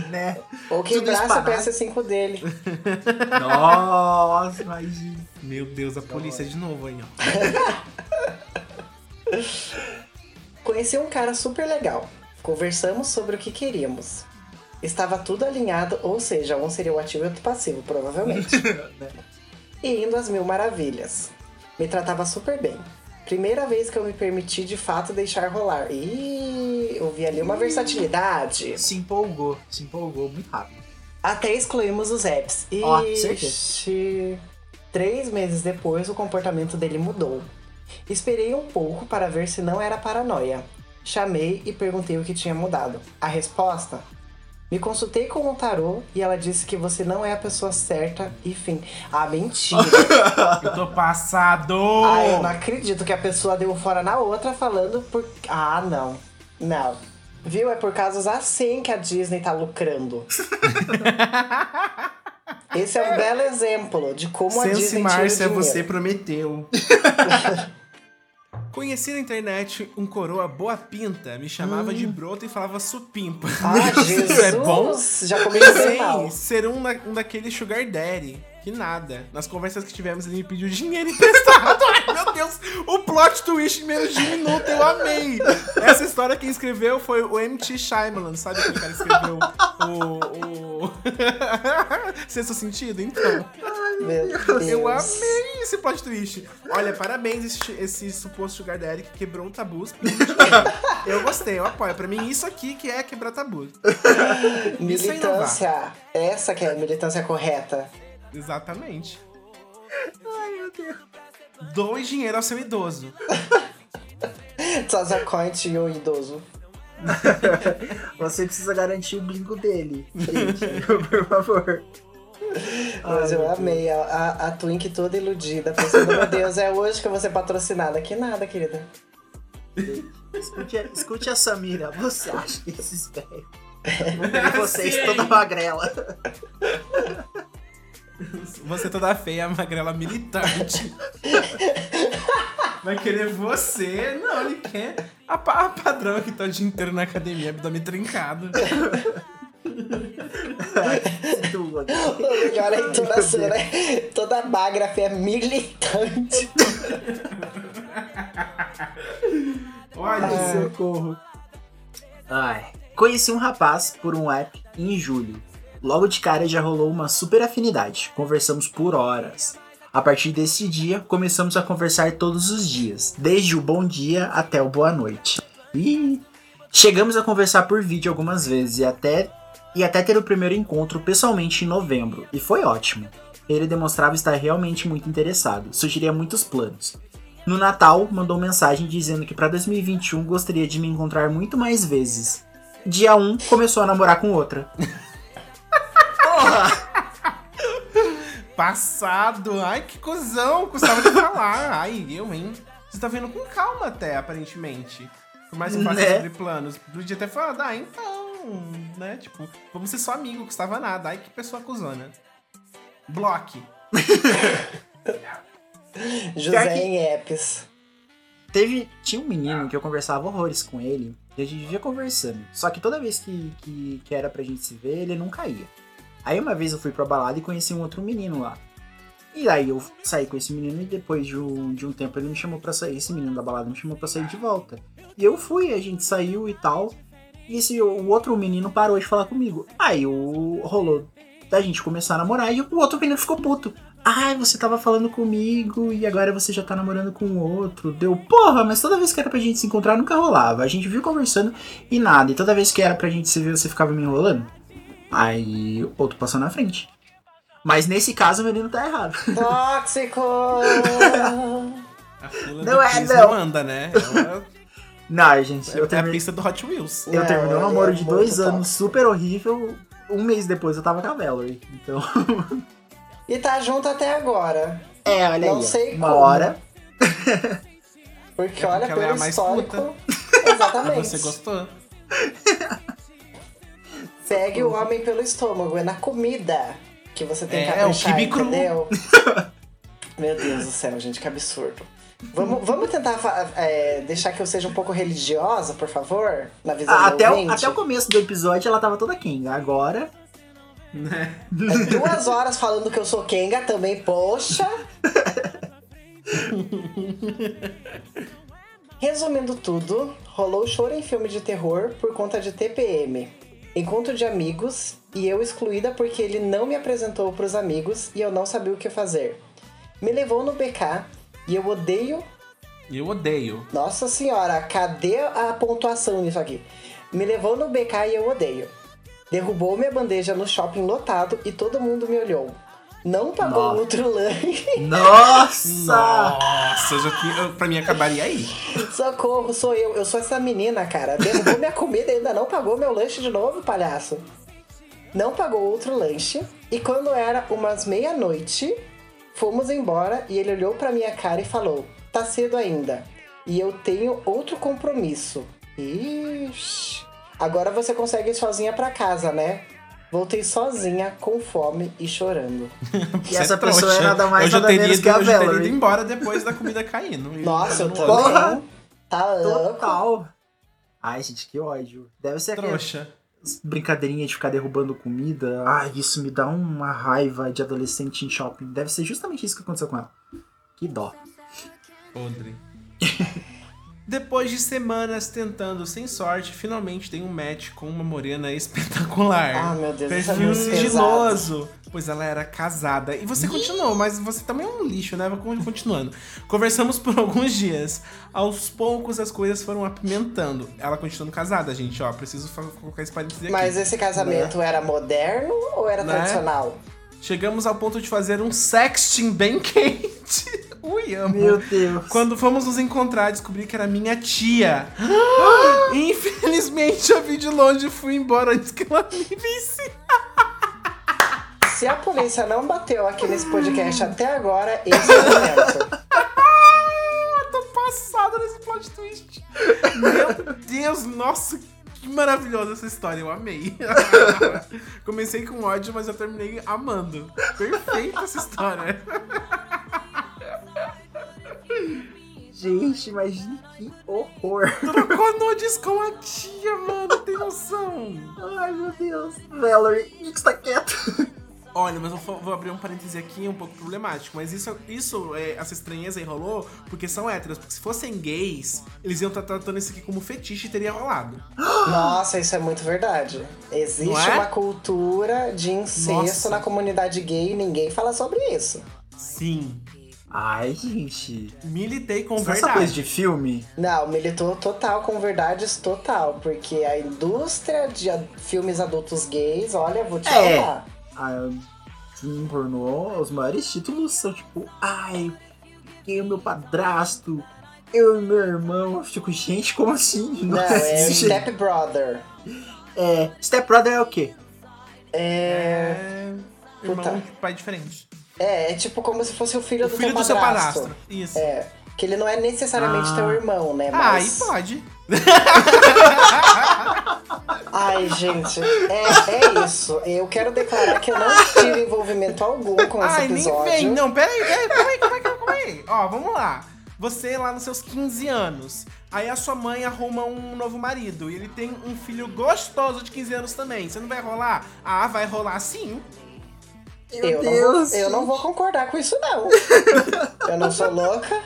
né? Ou quebrasse a espanado. PS5 dele. Nossa, imagina. Meu Deus, a polícia de novo aí, ó. Conheci um cara super legal. Conversamos sobre o que queríamos. Estava tudo alinhado, ou seja, um seria o ativo e outro passivo, provavelmente. e indo às mil maravilhas. Me tratava super bem. Primeira vez que eu me permiti de fato deixar rolar. E eu vi ali uma versatilidade. Se empolgou, se empolgou muito rápido. Até excluímos os apps. E certeza. três meses depois o comportamento dele mudou. Esperei um pouco para ver se não era paranoia. Chamei e perguntei o que tinha mudado. A resposta? Me consultei com um tarô e ela disse que você não é a pessoa certa e fim. Ah, mentira! Eu tô passado! ah, eu não acredito que a pessoa deu fora na outra falando por. Ah, não. Não. Viu? É por casos assim que a Disney tá lucrando. Esse é um belo exemplo de como a Sense Disney Márcia, você prometeu. Conheci na internet um coroa boa pinta, me chamava de broto e falava supimpa. Ah, Isso Jesus! é bom? Já comecei mal. Sem ser um, da- um daqueles sugar daddy. Que nada. Nas conversas que tivemos, ele me pediu dinheiro emprestado. Ai, meu Deus! O plot twist em menos de um minuto, eu amei! Essa história quem escreveu foi o M.T. Shyamalan, sabe aquele cara que escreveu o... o... Sexto Sentido? Então, Meu Deus. eu amei esse plot twist. Olha, parabéns esse, esse suposto sugar daddy que quebrou pedindo dinheiro. Eu gostei, eu apoio. Pra mim, isso aqui que é quebrar. Isso é. Militância. Essa que é a militância correta. Exatamente. Ai, meu Deus. Doe dinheiro ao seu idoso. Sazacoint e o idoso. Você precisa garantir o bingo dele. Gente, por favor. Mas Ai, eu amei a, a, a Twink toda iludida, pensando, meu Deus, é hoje que eu vou ser patrocinada. Que nada, querida. Escute, a- escute a Samira, você acha que esses velhos vocês toda magrela? Você toda feia, magrela militante. Vai querer você? Não, ele quer a, a padrão que tá o dia inteiro na academia, abdômen trincado. Tu, O melhor é a entonação, né? Toda magra, feia, militante. Olha, socorro. Ai. Conheci um rapaz por um app em julho. Logo de cara já rolou uma super afinidade. Conversamos por horas. A partir desse dia, começamos a conversar todos os dias, desde o bom dia até o boa noite. E chegamos a conversar por vídeo algumas vezes e até e até ter o primeiro encontro pessoalmente em novembro, e foi ótimo. Ele demonstrava estar realmente muito interessado, sugeria muitos planos. No Natal, mandou mensagem dizendo que para 2021 gostaria de me encontrar muito mais vezes. Dia 1, começou a namorar com outra. Porra! passado. Ai, que cuzão, custava de falar. Ai, eu, hein? Você tá vendo com calma até, aparentemente. Por mais que eu faça Né? sobre planos. Podia até falar, ah, então, né? Tipo, vamos ser só amigo, custava nada. Ai, que pessoa cuzona. Bloque. José que- em Epes. Teve, tinha um menino que eu conversava horrores com ele, e a gente vivia conversando. Só que toda vez que, que, que era pra gente se ver, ele não caía. Aí uma vez eu fui pra balada e conheci um outro menino lá. E aí eu saí com esse menino e depois de um, de um tempo ele me chamou pra sair, esse menino da balada me chamou pra sair de volta. E eu fui, a gente saiu e tal. E esse, o outro menino parou de falar comigo. Aí o rolou da gente começar a namorar e o outro menino ficou puto. Ai, você tava falando comigo e agora você já tá namorando com o outro. Deu, porra, mas toda vez que era pra gente se encontrar nunca rolava. A gente viu conversando e nada. E toda vez que era pra gente se ver, você ficava me enrolando. Aí o outro passou na frente. Mas nesse caso o menino tá errado. Tóxico! A fila Não é, Chris não. anda, né? Ela- Não, gente, É, eu é a terminei, pista do Hot Wheels. eu Não, terminei um ele namoro é de dois anos super horrível. Um mês depois eu tava com a Valerie. Então. E tá junto até agora. É, olha Não aí. ó. sei Uma como. hora. Porque É olha, é pelo a mais histórico. puta. Exatamente. Você gostou? Segue o homem pelo estômago, é na comida que você tem que É, o cru. entendeu? Meu Deus do céu, gente, que absurdo. Vamos, vamos tentar é, deixar que eu seja um pouco religiosa, por favor? Na visão do Até o, até o começo do episódio ela tava toda Kenga. Agora. Né? É duas horas falando que eu sou Kenga também, poxa. Resumindo tudo, rolou choro em filme de terror por conta de TPM. Encontro de amigos e eu excluída porque ele não me apresentou pros amigos e eu não sabia o que fazer. Me levou no BK e eu odeio. Eu odeio. Nossa senhora, cadê a pontuação nisso aqui? Me levou no BK e eu odeio. Derrubou minha bandeja no shopping lotado e todo mundo me olhou. Não pagou Nossa. outro lanche. Nossa! Nossa, já tinha, eu- pra mim acabaria aí. Socorro, sou eu. Eu sou essa menina, cara. Derrubou minha comida e ainda não pagou meu lanche de novo, palhaço. Não pagou outro lanche. E quando era umas meia-noite, fomos embora e ele olhou pra minha cara e falou: Tá cedo ainda. E eu tenho outro compromisso. Ixi. Agora você consegue ir sozinha pra casa, né? Voltei sozinha, com fome e chorando. E essa é pessoa é nada mais eu já nada teria, menos que a eu já teria ido embora depois da comida caindo. Nossa, eu também. Porra. Tá louco. Total. Ai, gente, que ódio. Deve ser aquela Trouxa. brincadeirinha de ficar derrubando comida. Ai, isso me dá uma raiva de adolescente em shopping. Deve ser justamente isso que aconteceu com ela. Que dó. Podre. Depois de semanas tentando sem sorte, finalmente tem um match com uma morena espetacular. Ah, meu Deus, é Perfil sigiloso, pois ela era casada. E você continuou, mas você também é um lixo, né? Continuando. Conversamos por alguns dias. Aos poucos as coisas foram apimentando. Ela continuando casada, gente, ó. Preciso colocar esse parênteses aqui. Mas esse casamento era moderno ou era Né? tradicional? Chegamos ao ponto de fazer um sexting bem quente. Ui, amo. Meu Deus. Quando fomos nos encontrar, descobri que era minha tia. Infelizmente, eu vi de longe e fui embora antes que ela me visse. Se a polícia não bateu aqui nesse podcast até agora, esse é o momento. Eu tô passada nesse plot twist. Meu Deus, nossa, que maravilhosa essa história. Eu amei. Comecei com ódio, mas eu terminei amando. Perfeita essa história. Gente, mas que horror. Trocou nudes com a tia, mano. Tem noção. Ai, meu Deus. Valerie, está quieto. Olha, mas eu vou abrir um parêntese aqui um pouco problemático, mas isso, isso é, essa estranheza aí rolou porque são héteros. Porque se fossem gays, eles iam estar tratando isso aqui como fetiche e teria rolado. Nossa, isso é muito verdade. Existe é? uma cultura de incesto Nossa. na comunidade gay e ninguém fala sobre isso. Sim. Ai, gente. Militei com Isso é essa verdade. coisa de filme? Não, militou total com verdades total, porque a indústria de filmes adultos gays, olha, vou te É. falar. Ah, filme pornô, os maiores títulos são tipo, ai, quem é o meu padrasto? Eu e meu irmão. Eu fico, gente, como assim? Não, é. Step Brother. É, Step Brother é o quê? É, É. Irmão Puta. e pai diferente. é, é tipo como se fosse o filho O do filho seu do seu padrasto. padrasto. Isso. É, que ele não é necessariamente Ah. teu irmão, né? Ah, Mas pode. Ai, gente, é, é isso. Eu quero declarar que eu não tive envolvimento algum com esse Ai, nem episódio. vem. Não, peraí, peraí, calma aí, calma aí, calma aí. Ó, vamos lá. Você lá nos seus 15 anos. Aí a sua mãe arruma um novo marido. E ele tem um filho gostoso de 15 anos também. Você não vai rolar? Ah, vai rolar sim. Eu não, vou, eu não vou concordar com isso, não. eu não sou louca.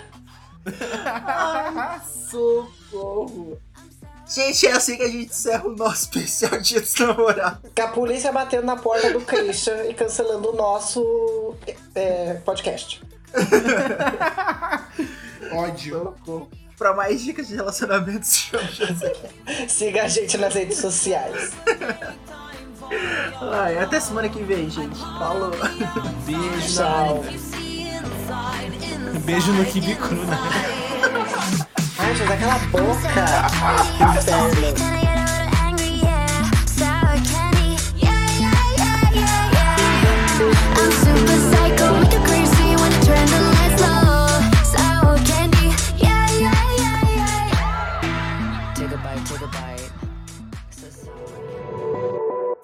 Socorro. Gente, é assim que a gente encerra o nosso especial Dia dos Namorados. Que a polícia batendo na porta do Christian e cancelando o nosso é, podcast. Ódio. Pra mais dicas de relacionamento, chama José. Siga a gente nas redes sociais. Ai, até semana que vem, gente. Falou. Beijo. Tchau. Beijo no kibe cru, né? Ai, gente, aquela boca. A bite.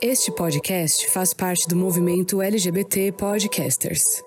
Este podcast faz parte do movimento LGBT Podcasters.